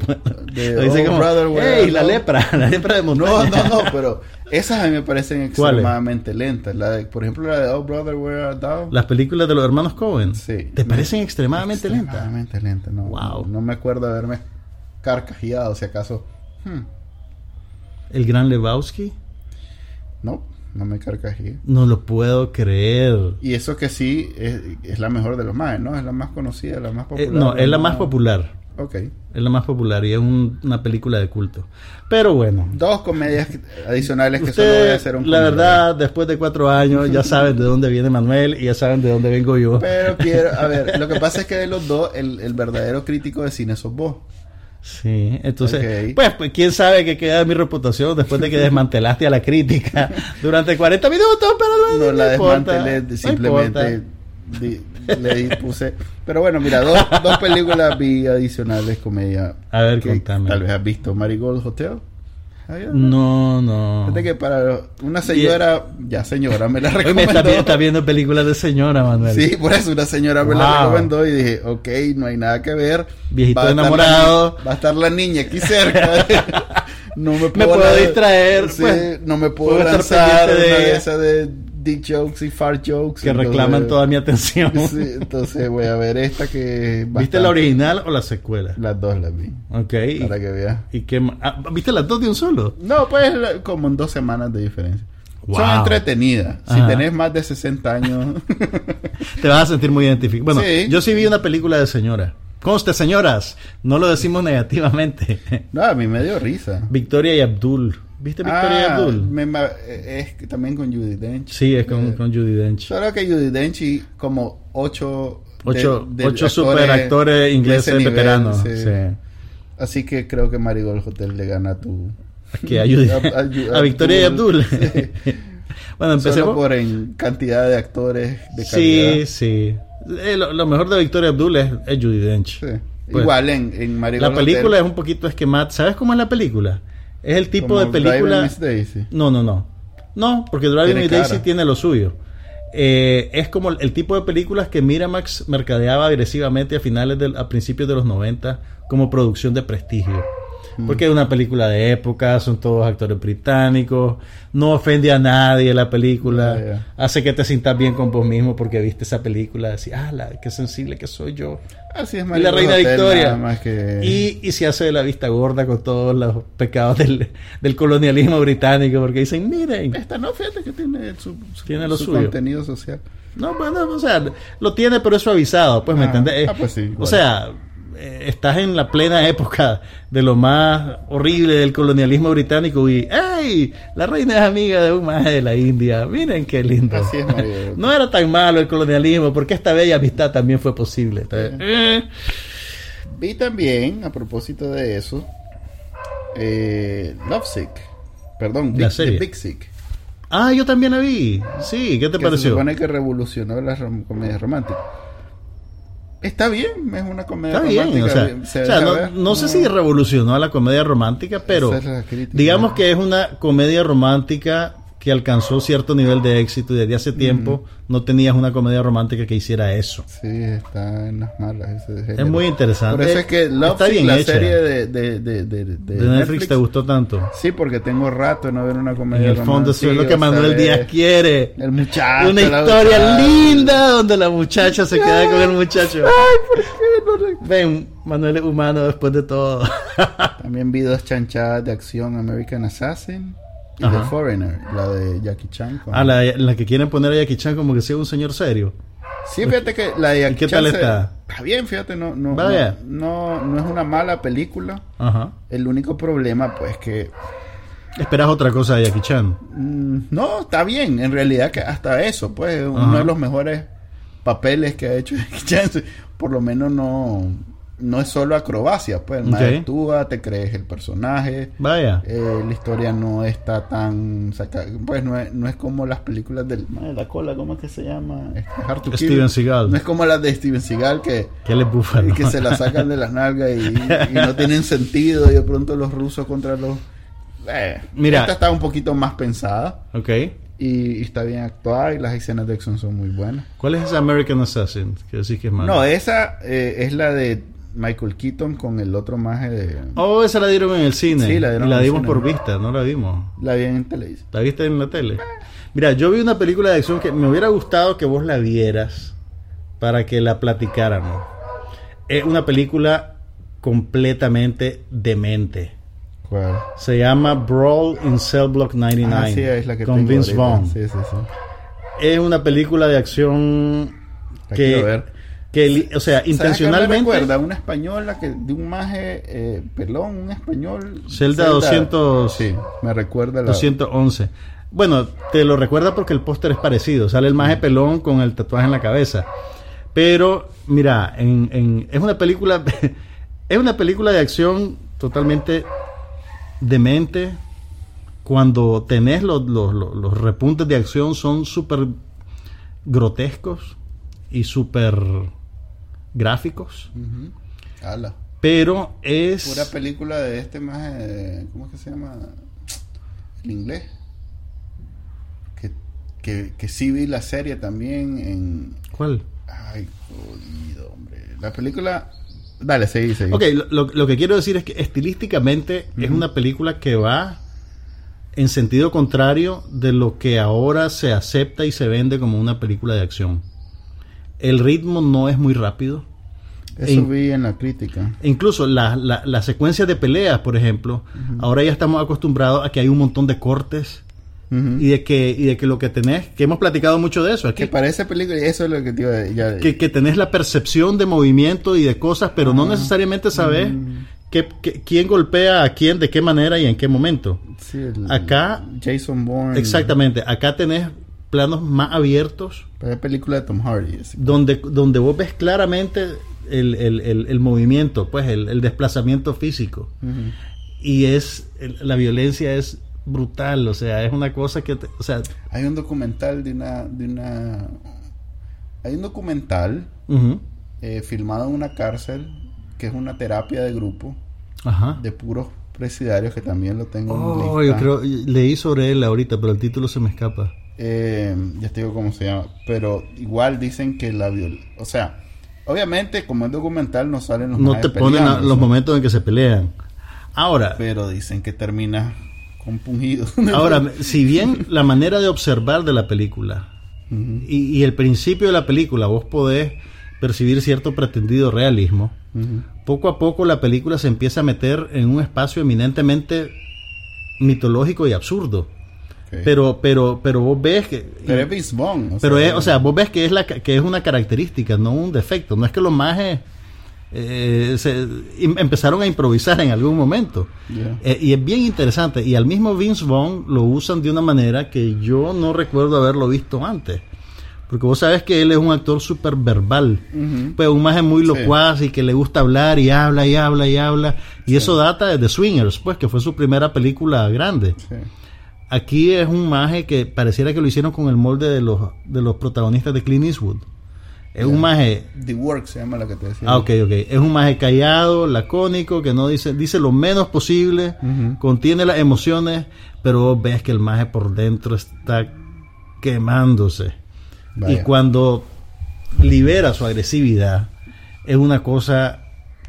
De lo Oh, como, brother, where "Ey, I la go". lepra, la lepra de montaña. no, no, pero esas a mí me parecen extremadamente lentas. La de, por ejemplo, la de Oh Brother, Where Art Thou? Las películas de los hermanos Cohen. Sí. ¿Te parecen extremadamente lentas? Extremadamente lentas, no. Wow. No, no me acuerdo de haberme carcajeado, si acaso. Hmm. El Gran Lebowski. No, no me carcajé. No lo puedo creer. Y eso que sí es, es la mejor de los más, ¿no? Es la más conocida, la más Eh, popular. no, es la más popular. Ok. Es la más popular y es un- una película de culto. Pero bueno. Dos comedias adicionales que solo voy a Usted, hacer un la comentario. verdad, después de cuatro años ya saben de dónde viene Manuel y ya saben de dónde vengo yo. Pero quiero, a ver, lo que pasa es que de los dos, el, el verdadero crítico de cine sos vos. Sí, entonces, pues, pues, quién sabe qué queda de mi reputación después de que desmantelaste a la crítica durante 40 minutos, pero no, No la importa, desmantelé, simplemente di- le puse. Pero bueno, mira, dos, dos películas vi adicionales comedia. A ver, que contame. Tal vez has visto Marigold Hotel. No, no. Fíjate que para una señora, ya señora, me la me recomendó. está, vi- está viendo películas de señora, Manuel. Sí, por eso una señora me la recomendó y dije, ok, no hay nada que ver. Viejito Va enamorado. la va a estar la niña aquí cerca. no me Me puedo la- distraer, Sí, pues. no me puedo, Puedo lanzar de una de esas de dick jokes y fart jokes. que entonces- reclaman toda mi atención. Sí, entonces voy a ver esta que... ¿Viste la original o la secuela? Las dos las vi. Ok. ¿Y, Para que veas. y qué ma- ah, ¿Viste las dos de un solo? No, pues como en dos semanas de diferencia. Wow. Son entretenidas. Si Ajá. tenés más de 60 años... Te vas a sentir muy identificado. Bueno, Sí. yo sí vi una película de señora. Conste, señoras, no lo decimos negativamente. no, a mí me dio risa. Victoria y Abdul. ¿Viste Victoria y Ah, Abdul? me ma- es también con Judy Dench. Sí, es con, Eh, con Judy Dench. Solo que Judy Dench y como ocho... Ocho, de ocho actores super actores de ingleses nivel, veteranos. sí. sí. Así que creo que Marigold Hotel le gana a tu... Que ayude A- a, a- a- Victoria y Abdul. Sí. bueno, Solo empecemos. por en cantidad de actores de Sí, calidad. sí. Eh, lo, lo mejor de Victoria Abdul es, es Judy Dench. Sí. Pues, Igual en, en Marigold La película es un poquito esquemática. ¿Sabes cómo es la película? Es el tipo como de película. Miss Daisy. No, no, no. No, porque Driving Miss Daisy tiene lo suyo. Eh, es como el, el tipo de películas que Miramax mercadeaba agresivamente a finales del, a principios de los 90 como producción de prestigio. Mm. Porque es una película de época, son todos actores británicos, no ofende a nadie la película, hace que te sientas bien con vos mismo porque viste esa película, decís, ah, la, qué sensible que soy yo. Así es Y la reina Hotel, Victoria. nada más que... Y, y se hace de la vista gorda con todos los pecados del, del colonialismo británico, porque dicen, miren, Esta no, fíjate que tiene su, su- Tiene lo su suyo. contenido social. no, bueno, o sea, lo tiene, pero es suavizado, pues, ¿me Ah, entendés? ah, pues sí, o sea, eh, estás en la plena época de lo más horrible del colonialismo británico y, ¡ay! La reina es amiga de un maje de la India, miren qué lindo. Así es, Mario. No era tan malo el colonialismo, porque esta bella amistad también fue posible. Entonces, eh, Vi también, a propósito de eso, eh, Lovesick. Perdón, La Big, serie. The Big Sick. Ah, yo también la vi. Sí, ¿qué te que se pareció? supone que revolucionó las rom- comedias románticas. Está bien, es una comedia Está bien, romántica. o sea, se o sea, deja no, sé si revolucionó a la comedia romántica, pero es digamos que es una comedia romántica que alcanzó cierto nivel de éxito y desde hace tiempo no tenías una comedia romántica que hiciera eso. Sí, está en las malas. ese Es muy interesante. Por eso es que Love Está bien la hecha. serie de, de, de, de, de Netflix, te gustó tanto. Sí, porque tengo rato de no ver una En comedia el fondo eso es lo romántica, que Manuel. Díaz quiere. El muchacho. Una historia muchacha. linda donde la muchacha se queda con el muchacho. Ven, Manuel es humano después de todo. También vi dos chanchadas de acción American Assassin y Ajá. The Foreigner, la de Jackie Chan. con- Ah, la, la que quieren poner a Jackie Chan como que sea un señor serio. Sí, fíjate que la de Jackie qué Chan tal se- está? Está bien, fíjate, no, no, Vaya. no, no, no es una mala película. Ajá. El único problema, pues, que Esperas otra cosa de Jackie Chan. mm, no, está bien. En realidad, que hasta eso, pues, es uno Ajá. de los mejores papeles que ha hecho Jackie Chan. Por lo menos no, no es solo acrobacia, pues, el Ok. mae actúa, te crees el personaje. Vaya. Eh, la historia no está tan saca- pues no es, no es como las películas del mae, la cola cómo es que se llama Este, Hard to Kill. Steven Seagal. no es como las de Steven Seagal que, ¿Qué le búfalo? que se la sacan de las nalgas y, y no tienen sentido y de pronto los rusos contra los eh, Mira. esta está un poquito más pensada ok. y, y está bien actuada y las escenas de acción son muy buenas ¿Cuál es esa American Assassin? Que decís que es malo. no esa eh, es la de Michael Keaton con el otro maje de Oh, esa la dieron en el cine. Sí, la dieron y la en el dimos cine. por vista, no la vimos. la vi en televisión ¿La viste en la tele? Mira, yo vi una película de acción que me hubiera gustado que vos la vieras para que la platicáramos. Es una película completamente demente. ¿Cuál? Se llama Brawl in Cell Block 99 Ah, sí, es la que con Vince. Vaughn. Sí, sí, sí. Es una película de acción La que, ver. Que li- o sea, ¿Sabes a qué me intencionalmente recuerda? Una española que de un maje eh, pelón, un español. Zelda 200 Sí, me recuerda la. 211. Bueno, te lo recuerda porque el póster es parecido. Sale el maje pelón con el tatuaje en la cabeza. Pero, mira, en, en- es una película. es una película de acción totalmente demente. Cuando tenés los, los- los- los repuntes de acción son súper grotescos y súper gráficos. Pero es. Pura película de este maje. ¿Cómo es que se llama? El inglés. Que, que, que sí vi la serie también en. ¿Cuál? Ay, jodido, hombre. La película. Dale, seguí, seguí. Ok, lo, lo- lo que quiero decir es que estilísticamente es una película que va en sentido contrario de lo que ahora se acepta y se vende como una película de acción. El ritmo no es muy rápido. Eso en- vi en la crítica. Incluso la- la- las secuencias de peleas, por ejemplo, ahora ya estamos acostumbrados a que hay un montón de cortes y de que y de que lo que tenés, que hemos platicado mucho de eso, es Que que, parece película, y eso es lo que te iba a ya- que, que tenés la percepción de movimiento y de cosas, pero no Ah. necesariamente sabes Mm. que- que- quién golpea a quién, de qué manera y en qué momento. sí, el- acá- Jason Bourne. Exactamente, acá tenés planos más abiertos Parece película de Tom Hardy. donde, donde vos ves claramente el, el- el- el movimiento, pues el, el desplazamiento físico. Y es el- la violencia es brutal, o sea, es una cosa que, te- o sea, Hay un documental de una, de una, hay un documental eh, filmado en una cárcel que es una terapia de grupo ajá. de puros presidiarios que también lo tengo en Oh, lista. yo creo, leí sobre él ahorita, pero el título se me escapa. Eh, ya te digo cómo se llama, pero igual dicen que la viol, o sea, obviamente como es documental no salen los No te ponen a- los momentos en que se pelean. Ahora, pero dicen que termina compungido. ahora, si bien la manera de observar de la película y, y el principio de la película vos podés percibir cierto pretendido realismo, poco a poco la película se empieza a meter en un espacio eminentemente mitológico y absurdo. Pero, pero, pero vos ves que... Pero es Vince Vaughn, o pero sea, es, o sea, vos ves que es, la, que es una característica, no un defecto. No es que los majes eh, se- im- empezaron a improvisar en algún momento. Eh, y es bien interesante. Y al mismo Vince Vaughn lo usan de una manera que yo no recuerdo haberlo visto antes. Porque vos sabes que él es un actor súper verbal. Pues un maje muy Sí. locuaz y que le gusta hablar y habla y habla y habla. Y eso data de The Swingers, pues, que fue su primera película grande. Sí. Aquí es un maje que pareciera que lo hicieron con el molde de los, de los protagonistas de Clint Eastwood. Es un maje The Work se llama la que te decía. Ah, ok, ok. Es un maje callado, lacónico, que no dice, dice lo menos posible, contiene las emociones, pero ves que el maje por dentro está quemándose. Vaya. Y cuando libera su agresividad, es una cosa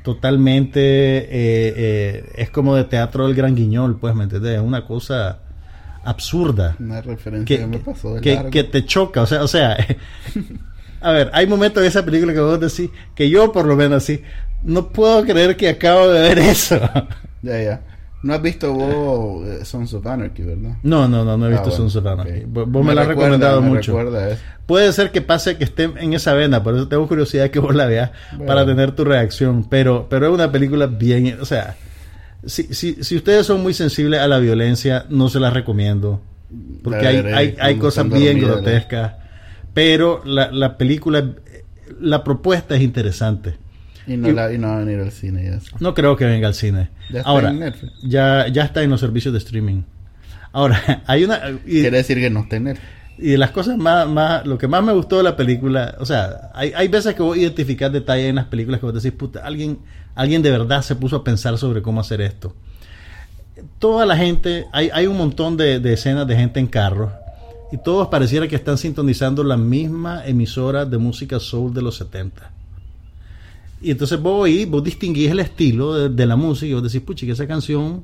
totalmente, eh, eh, es como de teatro del gran guiñol, pues, ¿me entiendes? Es una cosa absurda Una referencia que, me pasó de que- largo. que te choca, o sea, o sea, a ver, hay momentos en esa película que vos decís, que yo por lo menos así, no puedo creer que acabo de ver eso. Ya, ya. No has visto vos eh, Sons of Anarchy, ¿verdad? No, no, no, no he visto Ah, bueno, Sons of Anarchy. Vos, vos me, la has recomendado me mucho. eso. Puede ser que pase que esté en esa vena, por eso tengo curiosidad que vos la veas Bueno. para tener tu reacción. Pero, pero es una película bien, o sea, si, si, si ustedes son muy sensibles a la violencia, no se las recomiendo. Porque hay, hay, hay cosas bien grotescas. Pero la, la película, la propuesta es interesante. Y no, Y- la, y no va a venir al cine. No creo que venga al cine. Ya está Ahora, en Netflix. ya, ya está en los servicios de streaming. Ahora, hay una... y- Quiere decir que no está en Netflix. y de las cosas más, más, lo que más me gustó de la película, o sea, hay, hay veces que vos identificás detalles en las películas que vos decís, puta, alguien, alguien de verdad se puso a pensar sobre cómo hacer esto. Toda la gente, hay, un montón de, escenas de gente en carros y todos pareciera que están sintonizando la misma emisora de música soul de los 70. Y entonces vos oís, vos distinguís el estilo de, la música y vos decís, pucha, que esa canción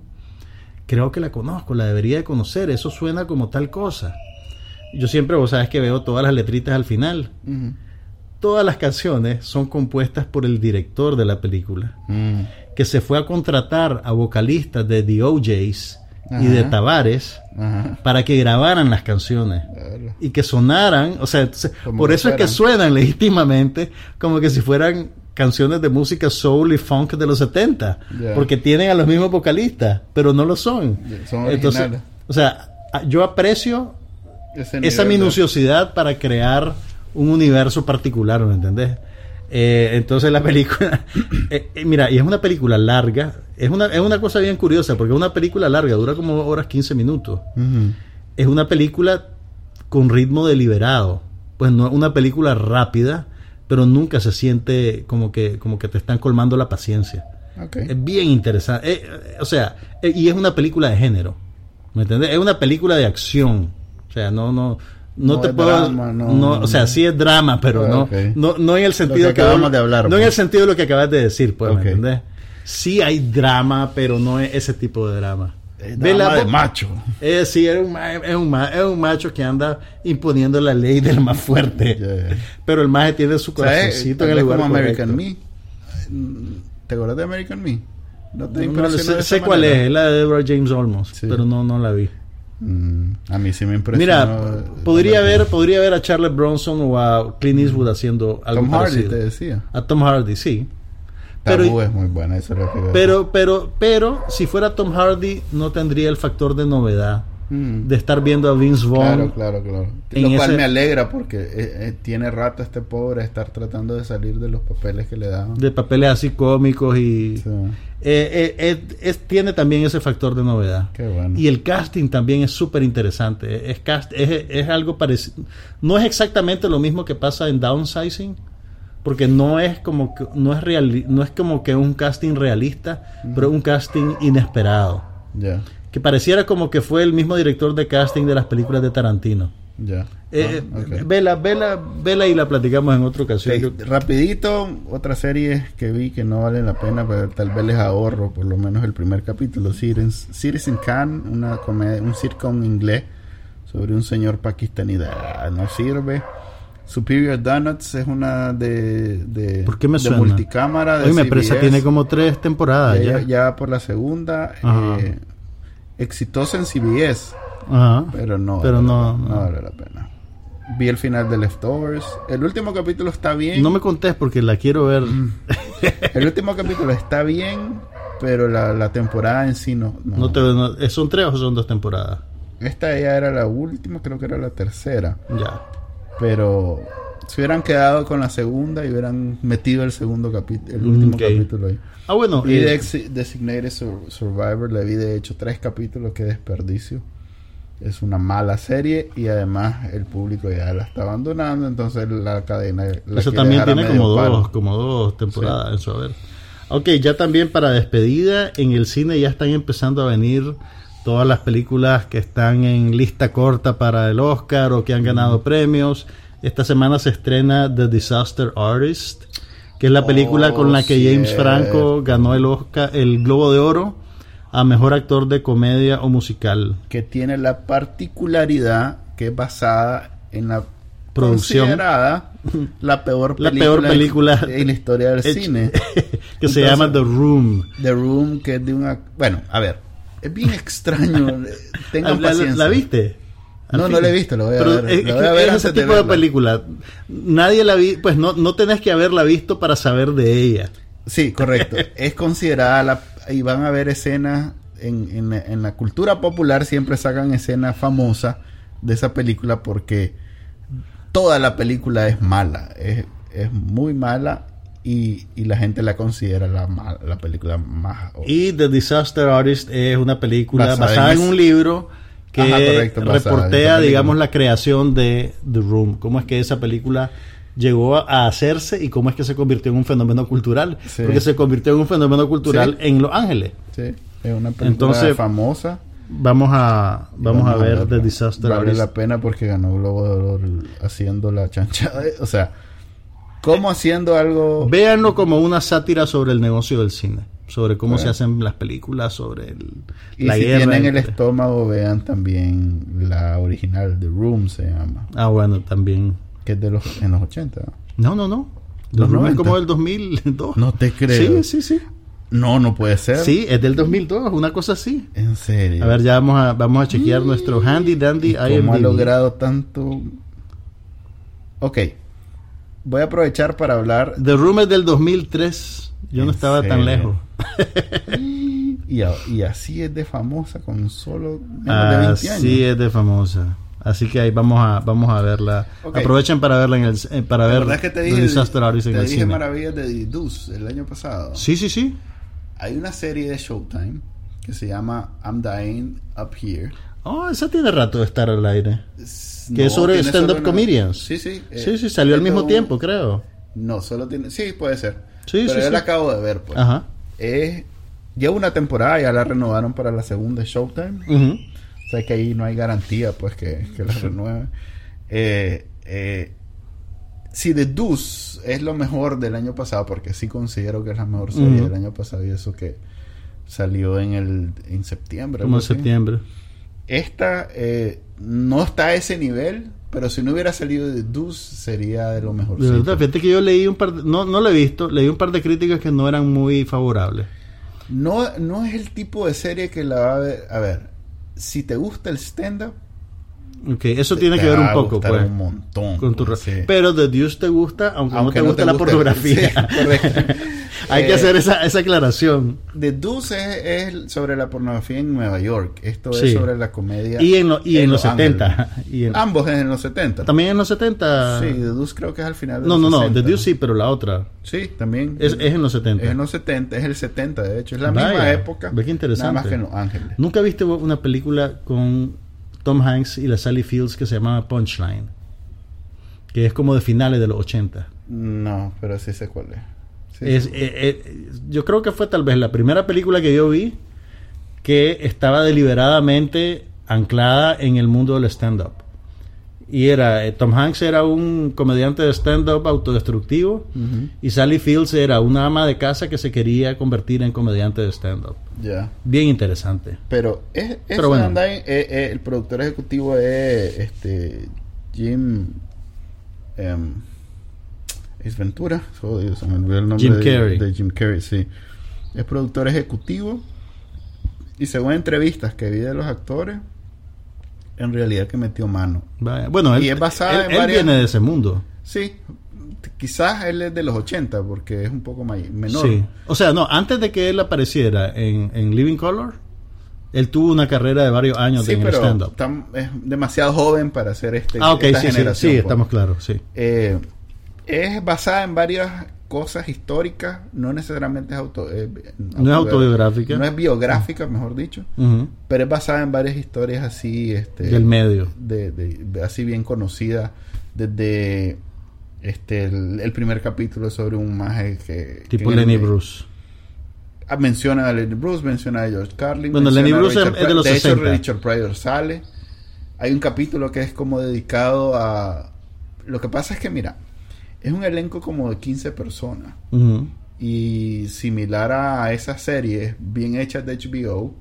creo que la conozco, la debería de conocer, eso suena como tal cosa. Yo siempre, vos sabes que veo todas las letritas al final. Todas las canciones son compuestas por el director de la película, Mm. que se fue a contratar a vocalistas de The OJs y de. Tavares Ajá. para que grabaran las canciones Claro. y que sonaran, o sea, por eso es que suenan legítimamente como que si fueran canciones de música soul y funk de los 70, Ya. porque tienen a los mismos vocalistas, pero no lo son. Son Entonces, o sea, yo aprecio esa de- minuciosidad para crear un universo particular, ¿me entendés? Eh, entonces la película, eh, eh, mira, y es una película larga, es una, es una cosa bien curiosa, porque es una película larga, dura como horas 15 minutos. Es una película con ritmo deliberado, pues no es una película rápida, pero nunca se siente como que, como que te están colmando la paciencia. Es bien interesante. O sea, y es una película de género. ¿Me entiendes? Es una película de acción. O sea, no, no, no, No te puedo. drama, no, no, o sea, sí es drama, pero Ah, no, ok. no, no en el sentido que acabamos de hablar, No en pues. el sentido de lo que acabas de decir, pues, Ok. ¿me entiendes? Sí hay drama, pero no es ese tipo de drama. Es drama de vos- macho. eh, sí, es un, es, un, es un macho que anda imponiendo la ley del más fuerte. Yeah. Pero el maje tiene su ¿Sabes? corazoncito en el lugar como American. Me. ¿Te acuerdas de American Me? ¿No te No, no, sé de sé cuál es, es la de Deborah James Olmos, Sí. pero no, no la vi. Mm, a mí sí me impresionó. Mira, podría ver, podría ver a Charles Bronson o a Clint Eastwood haciendo algo Tom Hardy parecido. te decía. A Tom Hardy, sí. Tabú Pero, es muy buena, eso es lo que iba a decir. pero, pero, pero, si fuera Tom Hardy, no tendría el factor de novedad Mm. de estar viendo a Vince Vaughn. Claro, claro, claro. Lo cual ese- me alegra porque eh, eh, tiene rato este pobre estar tratando de salir de los papeles que le daban. de papeles así cómicos y Sí, eh, es- tiene también ese factor de novedad. qué bueno. Y el casting también es súper interesante. Es, cast- es, es algo parecido. No es exactamente lo mismo que pasa en Downsizing, porque no es como que, no es reali- no es como que un casting realista, pero es un casting inesperado. Ya, Que pareciera como que fue el mismo director de casting de las películas de Tarantino. ya. Eh, Ah, ok. vela, vela, vela y la platicamos en otra ocasión. Sí, rapidito, otra serie que vi que no vale la pena, pero tal vez les ahorro por lo menos el primer capítulo. Citizen, Khan, una comedia, un sitcom inglés sobre un señor pakistaní. Ah, No sirve. Superior Donuts es una de, de, ¿Por qué me de suena? multicámara. De Oye, pero esa CBS. tiene como tres temporadas ya, ya. ya por la segunda. Eh, exitosa en CBS, Ajá. pero no, Pero no, la- no. no vale la pena. Vi el final de Leftovers. El último capítulo está bien. No me contés porque la quiero ver. El último capítulo está bien, pero la, la temporada en sí no. no. No te, ¿Son tres o son dos temporadas? Esta ya era la última, creo que era la tercera. Ya. Pero se hubieran quedado con la segunda y hubieran metido el segundo capítulo, el último Ok. capítulo ahí. Ah, bueno. Y eh, de Designated Sur- Survivor le vi de hecho tres capítulos, qué desperdicio. Es una mala serie y además el público ya la está abandonando, entonces la cadena... La Eso también tiene como dos, como dos temporadas en su haber. Ok, ya también para despedida, en el cine ya están empezando a venir todas las películas que están en lista corta para el Oscar o que han ganado premios. Esta semana se estrena The Disaster Artist, que es la película Oh, con la que James. Franco ganó el Oscar, el Globo de Oro a mejor actor de comedia o musical. que tiene la particularidad que es basada en la Producción. considerada la peor La película, peor película en la historia del cine que se llama The Room. The Room que es de una bueno a ver es bien extraño tengan Ah, ¿La, la- paciencia la viste? No, fin. no la he visto, la voy a Pero ver, Es, voy a ver es ese tipo de película. Nadie la vi, pues no, no tenés que haberla visto para saber de ella. sí correcto es considerada la y van a ver escenas en, en, en la cultura popular siempre sacan escenas famosas de esa película porque toda la película es mala es, es muy mala y, y la gente la considera la, la película más Y The Disaster Artist es una película Basada basada, en un libro que Ajá, correcto, reportea, digamos, la creación de The Room. Cómo es que esa película llegó a hacerse y cómo es que se convirtió en un fenómeno cultural. Sí. Porque se convirtió en un fenómeno cultural Sí. en Los Ángeles. Sí, es una película Entonces, famosa. Vamos a, vamos a ver The verla. Disaster Vale la pena porque ganó Globo de Oro haciendo la chanchada. O sea, ¿cómo haciendo algo? Véanlo como una sátira sobre el negocio del cine, sobre cómo Bueno. se hacen las películas, sobre el, Y la si guerra. tienen el estómago, vean también la original, The Room se llama, Ah, bueno, también. que es de los en los 80. ¿no? No, no, Los Room es 90. como del 2002. No te creo. Sí, sí, sí. No, no puede ser. Sí, es del 2002, una cosa así. En serio. A ver, ya vamos a, vamos a chequear nuestro handy dandy ¿Cómo ha logrado tanto? Ok. Voy a aprovechar para hablar. The Room es del 2003. Yo no ¿En estaba tan lejos. Y, así es de famosa con solo menos de 20 años. Así es de famosa. Así que ahí vamos a vamos a verla. Ok. Aprovechen para verla en el eh, para ¿La ver es que te dije, Disaster Artist en te el dije cine. maravillas de Deuce el año pasado? Sí, sí, sí. Hay una serie de Showtime que se llama I'm Dying Up Here. Oh, esa tiene rato de estar al aire. Que es sobre stand-up comedians. Sí, sí. eh, sí, sí, salió al mismo un- tiempo, creo. No, solo tiene... Sí, puede ser. Sí, Pero sí, yo sí. la acabo de ver, pues. Ajá. Es... Lleva una temporada, ya la renovaron para la segunda Showtime. Ujú. O sea que ahí no hay garantía, pues, que, que la renueven. Eh, eh, si The Deuce es lo mejor del año pasado, porque sí considero que es la mejor serie del año pasado y eso que salió en el en septiembre. Como en septiembre. Esta eh, no está a ese nivel, pero si no hubiera salido The Deuce sería de lo mejor. De verdad, fíjate que yo leí un par de, no, no lo he visto, leí un par de críticas que no eran muy favorables. No, no es el tipo de serie que la va a ver. A ver, si te gusta el stand-up, Ok, eso te- tiene te que ver un poco, pues. un montón. Con tu pues, sí. Pero The Deuce te gusta, aunque, Aunque no te gusta la pornografía. Sí, correcto. Hay que Eh, hacer esa, esa aclaración. The Deuce es, es sobre la pornografía en Nueva York. Esto Sí. es sobre la comedia. Y en, lo- y en, los Ángeles. 70. Y en- Ambos es en los 70. también en los 70. Sí, The Deuce creo que es al final de no, los no, no, 60. The Deuce sí, pero la otra. Sí, también. Es, es en los 70. Es en los 70, es el 70 de hecho. Es la Vaya, misma época. ve qué interesante. Nada más que en Los Ángeles. ¿Nunca viste una película con Tom Hanks y la Sally Fields que se llamaba Punchline? Que es como de finales de los 80. No, pero sí sé cuál es. Sí, Es, sí. eh, eh, yo creo que fue tal vez la primera película que yo vi que estaba deliberadamente anclada en el mundo del stand-up. Y era, eh, Tom Hanks era un comediante de stand-up autodestructivo y Sally Fields era una ama de casa que se quería convertir en comediante de stand-up. Ya. Bien interesante. Pero es, es Pero bueno. El productor ejecutivo es este Jim em, es Ventura. Oh, Dios, se me olvidó el nombre Jim de, Carrey. de Jim Carrey, sí. Es productor ejecutivo y según entrevistas que vi de los actores, en realidad que metió mano. Vaya. Bueno, él, Y es basada él- en él varias- viene de ese mundo. Sí, quizás él es de los 80 porque es un poco may- menor. Sí. O sea, no, antes de que él apareciera en, en Living Color, él tuvo una carrera de varios años Sí, en pero stand-up. es demasiado joven para hacer este Ah, ok, esta sí, sí, generación, sí, pues. estamos claros, sí. Eh, es basada en varias cosas históricas, no necesariamente es auto, eh, No es autobiográfica. no es biográfica, mejor dicho, pero es basada en varias historias así, este, Del medio. de, de- de- así bien conocidas, desde este el, el primer capítulo sobre un maje que Tipo que en el- Lenny Bruce. Ah, menciona a Lenny Bruce, menciona a George Carlin. Bueno, Lenny Bruce es- de los hecho, 60. Richard Pryor sale. Hay un capítulo que es como dedicado a... Lo que pasa es que, mira, es un elenco como de 15 personas. Y similar a esas series bien hechas de HBO,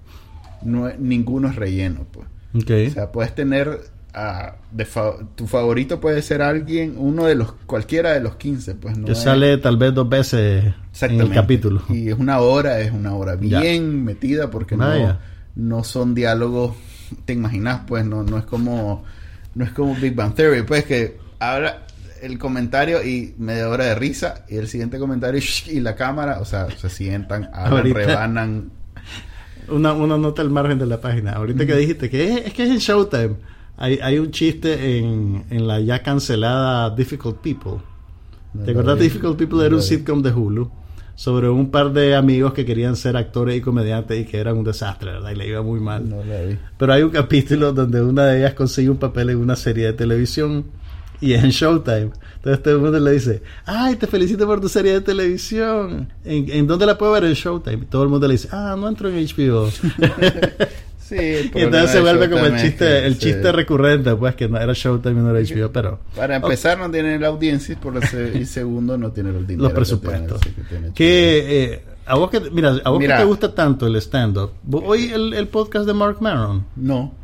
no ninguno es relleno, pues. O sea, puedes tener... a- de fa- tu favorito puede ser alguien, uno de los, cualquiera de los 15, pues no que es- sale tal vez dos veces en el capítulo. Y es una hora, es una hora Ya. bien metida porque no, Vaya. no son diálogos, te imaginas, pues no, no es como no es como Big Bang Theory, pues que habla el comentario y media hora de risa y el siguiente comentario y la cámara, o sea, se sientan, hablan, rebanan. Una, una nota al margen de la página. Ahorita que dijiste que es, es que es en Showtime. Hay, hay un chiste en, en la ya cancelada Difficult People. No ¿Te acuerdas. Difficult People? No Era un sitcom de Hulu sobre un par de amigos que querían ser actores y comediantes y que eran un desastre, ¿verdad? Y le iba muy mal. No. Pero hay un capítulo donde una de ellas consigue un papel en una serie de televisión y en Showtime. Entonces todo el mundo le dice, ay, te felicito por tu serie de televisión. ¿En, en dónde la puedo ver? En Showtime. Y todo el mundo le dice, ah, no entro en HBO. Sí, el y entonces se vuelve como el chiste, el se- chiste recurrente, pues que no era Showtime y no era HBO, pero Para empezar no tiene la audiencia y por y segundo no tiene los dineros los que presupuestos. tiene- sí, que tiene Que, eh, a vos que, mira, a vos Mira. que te gusta tanto el stand-up, ¿vos oí el, el podcast de Mark Maron? No,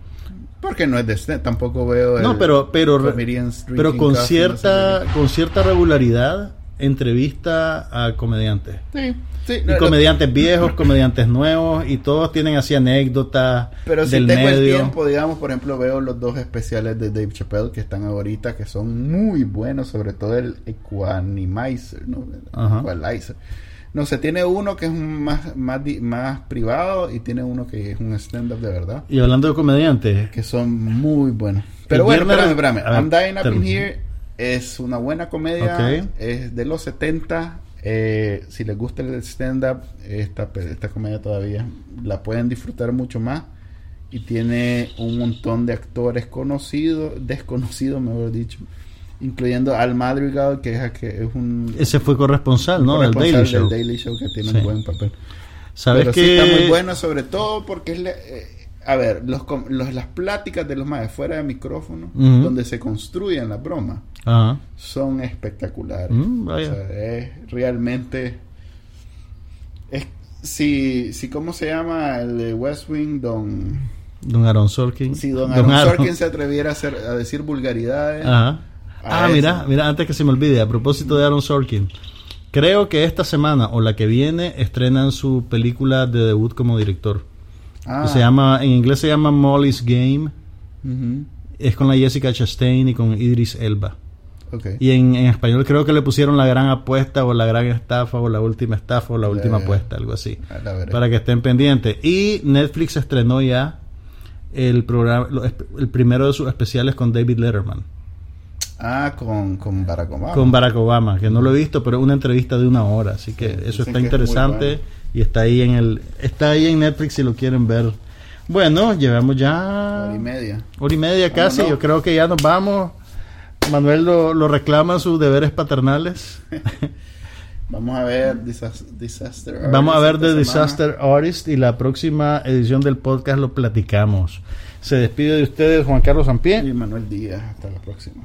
porque no es de stand, tampoco veo el No, pero, pero, pero Drinking con cierta, con cierta regularidad entrevista a comediantes. Sí, sí. Y comediantes viejos, comediantes nuevos, y todos tienen así anécdotas Pero si del tengo el tiempo, digamos, por ejemplo, veo los dos especiales de Dave Chappelle que están ahorita, que son muy buenos, sobre todo el Equanimizer, ¿no? Ajá. Equalizer. No sé, tiene uno que es un más, más, más privado y tiene uno que es un stand-up de verdad, Y hablando de comediantes, que son muy buenos. Pero bueno, espérame, espérame. ver, I'm Dying Up in. Here es una buena comedia, Ok. es de los 70. eh, si les gusta el stand-up, esta, pe- esta comedia todavía la pueden disfrutar mucho más. Y tiene un montón de actores conocidos, desconocidos, mejor dicho, incluyendo Al Madrigal, que es, que es un ese fue corresponsal, ¿no? Del corresponsal Daily Show. del Daily Show, que tiene Sí. un buen papel. ¿Sabes Pero que sí está muy bueno, sobre todo porque es... le- eh, a ver, los, los- las pláticas de los más fuera de micrófono, Ujú. donde se construyen las bromas, Ajá. son espectaculares. Mm, vaya. O sea, es realmente... Es, si, si, ¿cómo se llama? El de West Wing, Don... Don Aaron Sorkin. Si Don Aaron Sorkin se atreviera a, hacer, a decir vulgaridades... Ajá. Ah, eso. mira, mira, antes que se me olvide, a propósito de Aaron Sorkin. Creo que esta semana o la que viene estrenan su película de debut como director. Ah, se llama, en inglés se llama Molly's Game. Es con la Jessica Chastain y con Idris Elba. ok. Y en, en español creo que le pusieron la gran apuesta o la gran estafa o la última estafa o la última apuesta, algo así. A la veré. Para que estén pendientes. Y Netflix estrenó ya el programa, el primero de sus especiales con David Letterman. Ah, con, con Barack Obama. Con Barack Obama, que no lo he visto, pero una entrevista de una hora, así que Sí, eso está que es muy interesante bueno. y está ahí en el está ahí en Netflix si lo quieren ver. Bueno, llevamos ya Hora y media. hora y media casi, yo creo que ya nos vamos. Manuel lo, lo reclama sus deberes paternales. Vamos a ver Disas- Disaster Artist Vamos a ver The. Disaster Artist y la próxima edición del podcast lo platicamos. Se despide de ustedes Juan Carlos Y Sampié. Manuel Díaz. Hasta la próxima.